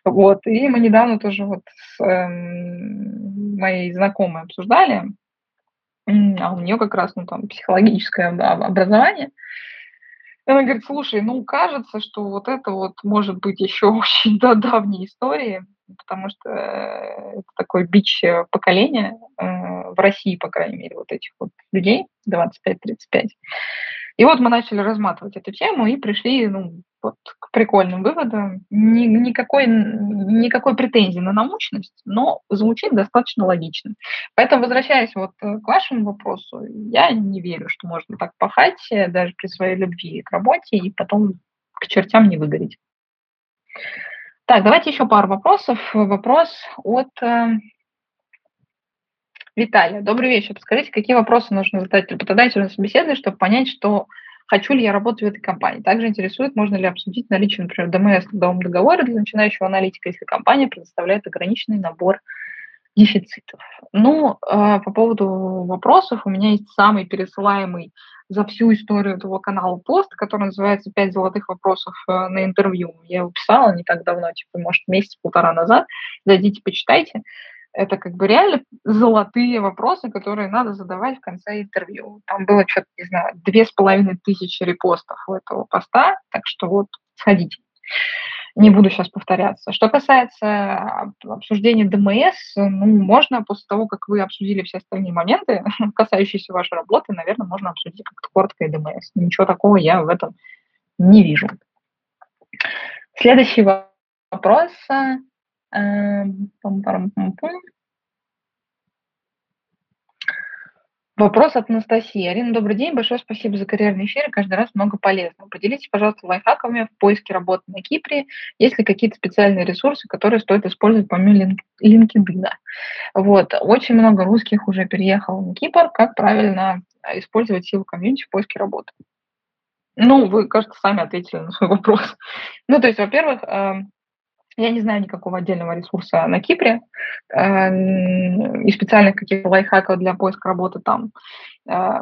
Вот, и мы недавно тоже вот с э, моей знакомой обсуждали, а у нее как раз, ну, там, психологическое образование, она говорит, слушай, ну, кажется, что вот это вот может быть еще очень до давней истории, потому что э, это такой бич э, поколения, э, в России, по крайней мере, вот этих вот людей 25-35. И вот мы начали разматывать эту тему и пришли ну, вот к прикольным выводам. Ни, никакой, никакой претензии на научность, но звучит достаточно логично. Поэтому, возвращаясь вот к вашему вопросу, я не верю, что можно так пахать э, даже при своей любви к работе и потом к чертям не выгореть. Так, давайте еще пару вопросов. Вопрос от э, Виталия. Добрый вечер. Подскажите, какие вопросы нужно задать работодателю на собеседовании, чтобы понять, что хочу ли я работать в этой компании. Также интересует, можно ли обсудить наличие, например, ДМС в трудовом договоре для начинающего аналитика, если компания предоставляет ограниченный набор дефицитов. Ну, э, по поводу вопросов, у меня есть самый пересылаемый за всю историю этого канала пост, который называется «Пять золотых вопросов э, на интервью». Я его писала не так давно, типа, может, месяц-полтора назад. Зайдите, почитайте. Это как бы реально золотые вопросы, которые надо задавать в конце интервью. Там было что-то, не знаю, две с половиной тысячи репостов у этого поста, так что вот сходите. Не буду сейчас повторяться. Что касается обсуждения ДМС, ну, можно после того, как вы обсудили все остальные моменты, касающиеся вашей работы, наверное, можно обсудить как-то коротко и ДМС. Ничего такого я в этом не вижу. Следующий вопрос. Эм, Вопрос от Анастасии. Арина, добрый день. Большое спасибо за карьерный эфир. Каждый раз много полезного. Поделитесь, пожалуйста, лайфхаками в поиске работы на Кипре. Есть ли какие-то специальные ресурсы, которые стоит использовать помимо LinkedIn? Вот. Очень много русских уже переехало на Кипр. Как правильно использовать силу комьюнити в поиске работы? Ну, вы, кажется, сами ответили на свой вопрос. Ну, то есть, во-первых, эм, я не знаю никакого отдельного ресурса на Кипре э, и специальных каких-то лайфхаков для поиска работы там. Э,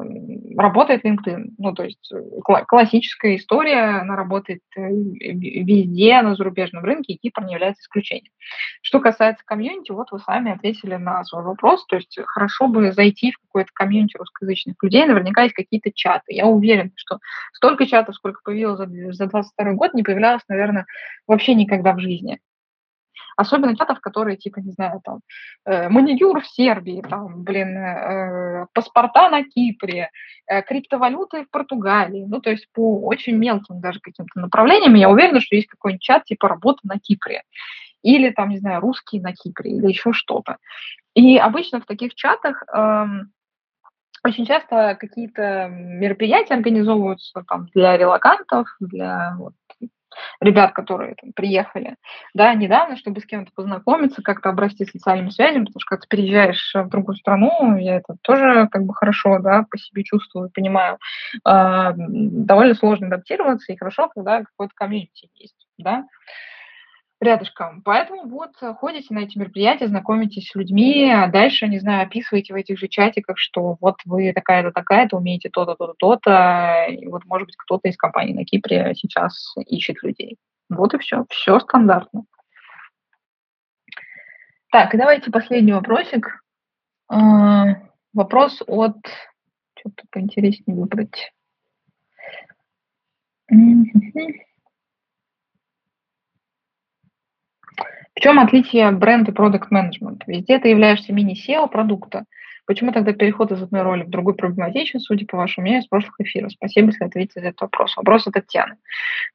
работает LinkedIn. Ну, то есть э, классическая история, она работает везде на зарубежном рынке, и Кипр не является исключением. Что касается комьюнити, вот вы сами ответили на свой вопрос. То есть хорошо бы зайти в какой-то комьюнити русскоязычных людей, наверняка есть какие-то чаты. Я уверена, что столько чатов, сколько появилось за 22 год, не появлялось, наверное, вообще никогда в жизни. Особенно чатов, которые, типа, не знаю, там, э, маникюр в Сербии, там, блин, э, паспорта на Кипре, э, криптовалюты в Португалии. Ну, то есть по очень мелким даже каким-то направлениям я уверена, что есть какой-нибудь чат типа работа на Кипре. Или там, не знаю, русские на Кипре, или еще что-то. И обычно в таких чатах эм, очень часто какие-то мероприятия организовываются там для релакантов, для вот, ребят, которые там, приехали, да, недавно, чтобы с кем-то познакомиться, как-то обрасти социальными связями, потому что когда ты переезжаешь в другую страну, я это тоже как бы хорошо, да, по себе чувствую, понимаю, э, довольно сложно адаптироваться, и хорошо, когда какой-то комьюнити есть, да, рядышком. Поэтому вот э, ходите на эти мероприятия, знакомитесь с людьми, а дальше, не знаю, описываете в этих же чатиках, что вот вы такая-то, такая-то, умеете то-то, то-то, то-то, и вот, может быть, кто-то из компаний на Кипре сейчас ищет людей. Вот и все. Все стандартно. Так, давайте последний вопросик. А, вопрос от... Что-то поинтереснее выбрать. Чем отличие бренд и продукт менеджмент? Везде ты являешься мини-SEO продукта. Почему тогда переход из одной роли в другую проблематичен, судя по вашему мнению, с прошлых эфиров? Спасибо, если ответите на этот вопрос. Вопрос от Татьяны.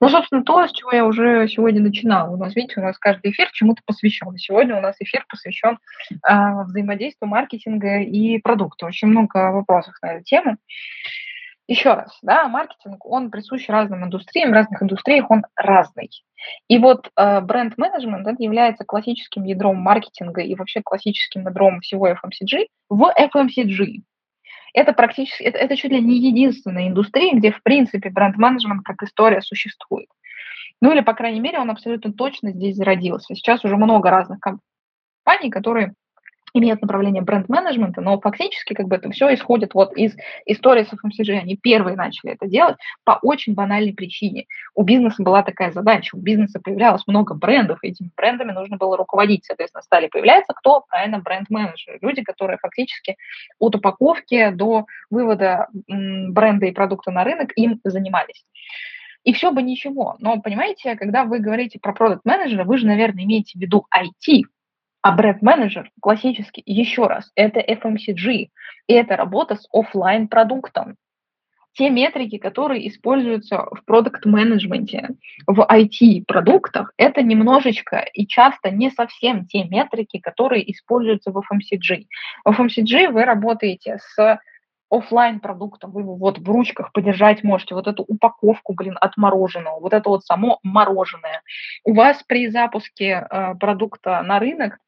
Ну, собственно, то, с чего я уже сегодня начинала. У нас, видите, у нас каждый эфир чему-то посвящен. Сегодня у нас эфир посвящен э, взаимодействию маркетинга и продукта. Очень много вопросов на эту тему. Еще раз, да, маркетинг, он присущ разным индустриям, в разных индустриях он разный. И вот э, бренд-менеджмент это является классическим ядром маркетинга и вообще классическим ядром всего FMCG в FMCG. Это практически, это, это чуть ли не единственная индустрия, где в принципе бренд-менеджмент как история существует. Ну или, по крайней мере, он абсолютно точно здесь зародился. Сейчас уже много разных компаний, которые имеют направление бренд-менеджмента, но фактически как бы это все исходит вот из истории с FMCG. Они первые начали это делать по очень банальной причине. У бизнеса была такая задача, у бизнеса появлялось много брендов, и этими брендами нужно было руководить. Соответственно, стали появляться кто? Правильно, бренд-менеджеры. Люди, которые фактически от упаковки до вывода бренда и продукта на рынок им занимались. И все бы ничего. Но, понимаете, когда вы говорите про продукт-менеджера, вы же, наверное, имеете в виду IT, а бренд-менеджер классический, еще раз, это FMCG, и это работа с офлайн продуктом. Те метрики, которые используются в продукт-менеджменте, в IT-продуктах, это немножечко и часто не совсем те метрики, которые используются в FMCG. В FMCG вы работаете с офлайн продуктом, вы его вот в ручках подержать можете, вот эту упаковку, блин, от мороженого, вот это вот само мороженое. У вас при запуске э, продукта на рынок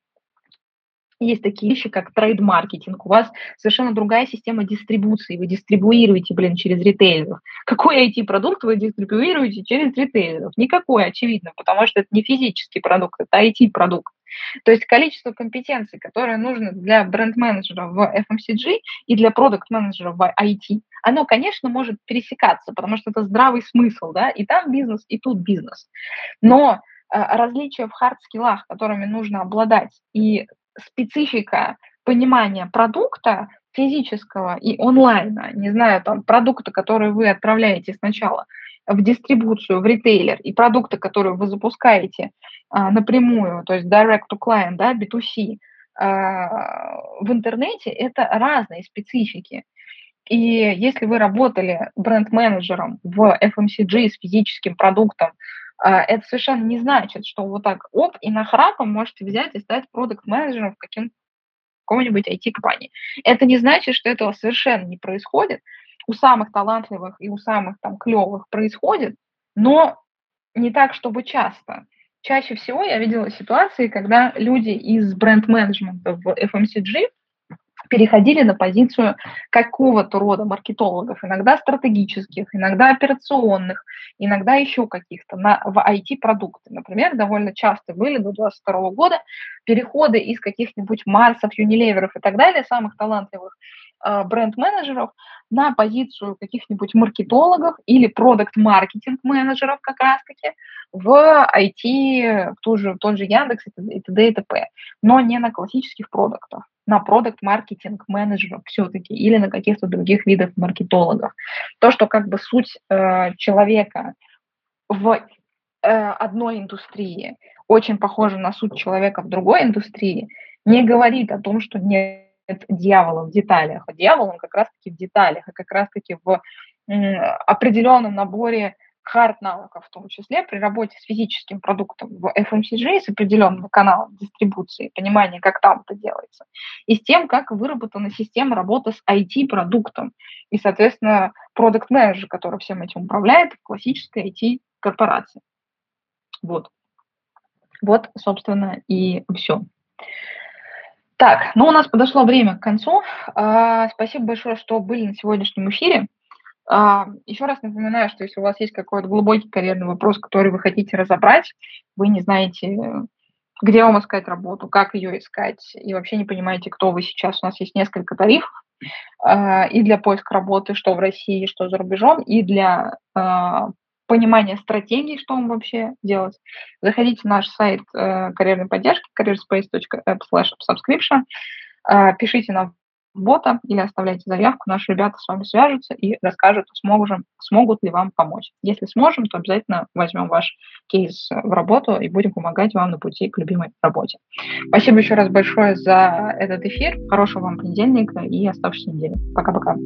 есть такие вещи, как трейд-маркетинг. У вас совершенно другая система дистрибуции. Вы дистрибуируете, блин, через ритейлеров. Какой IT-продукт вы дистрибуируете через ритейлеров? Никакой, очевидно, потому что это не физический продукт, это IT-продукт. То есть количество компетенций, которые нужны для бренд-менеджера в FMCG и для продукт-менеджера в IT, оно, конечно, может пересекаться, потому что это здравый смысл, да, и там бизнес, и тут бизнес. Но э, различия в хард-скиллах, которыми нужно обладать, и специфика понимания продукта физического и онлайна, не знаю, там, продукта, который вы отправляете сначала в дистрибуцию, в ритейлер, и продукты, которые вы запускаете а, напрямую, то есть direct to client, да, B2C, а, в интернете, это разные специфики. И если вы работали бренд-менеджером в FMCG с физическим продуктом, это совершенно не значит, что вот так оп, и нахрапом можете взять и стать продукт-менеджером в каким какой-нибудь IT-компании. Это не значит, что этого совершенно не происходит. У самых талантливых и у самых там клевых происходит, но не так, чтобы часто. Чаще всего я видела ситуации, когда люди из бренд-менеджмента в FMCG переходили на позицию какого-то рода маркетологов, иногда стратегических, иногда операционных, иногда еще каких-то на, в IT-продукты. Например, довольно часто были до 2022 года переходы из каких-нибудь Марсов, Юнилеверов и так далее, самых талантливых э, бренд-менеджеров, на позицию каких-нибудь маркетологов или продукт-маркетинг-менеджеров как раз-таки в IT, тот же, тот же Яндекс и т.д. и т.п., но не на классических продуктах на продукт-маркетинг менеджеров все-таки или на каких-то других видов маркетологов. То, что как бы суть э, человека в э, одной индустрии очень похожа на суть человека в другой индустрии, не говорит о том, что нет дьявола в деталях. А дьявол, он как раз-таки в деталях, и как раз-таки в э, определенном наборе хард-навыков в том числе при работе с физическим продуктом в FMCG, с определенным каналом дистрибуции, понимание, как там это делается, и с тем, как выработана система работы с IT-продуктом, и, соответственно, продукт-менеджер, который всем этим управляет в классической IT-корпорации. Вот. Вот, собственно, и все. Так, ну у нас подошло время к концу. А, спасибо большое, что были на сегодняшнем эфире. А, еще раз напоминаю, что если у вас есть какой-то глубокий карьерный вопрос, который вы хотите разобрать, вы не знаете, где вам искать работу, как ее искать, и вообще не понимаете, кто вы сейчас. У нас есть несколько тарифов а, и для поиска работы, что в России, что за рубежом, и для а, понимания стратегии, что вам вообще делать. Заходите в наш сайт э, карьерной поддержки careerspace.app subscription, пишите нам бота или оставляйте заявку, наши ребята с вами свяжутся и расскажут, сможем, смогут ли вам помочь. Если сможем, то обязательно возьмем ваш кейс в работу и будем помогать вам на пути к любимой работе. Спасибо еще раз большое за этот эфир. Хорошего вам понедельника и оставшейся недели. Пока-пока.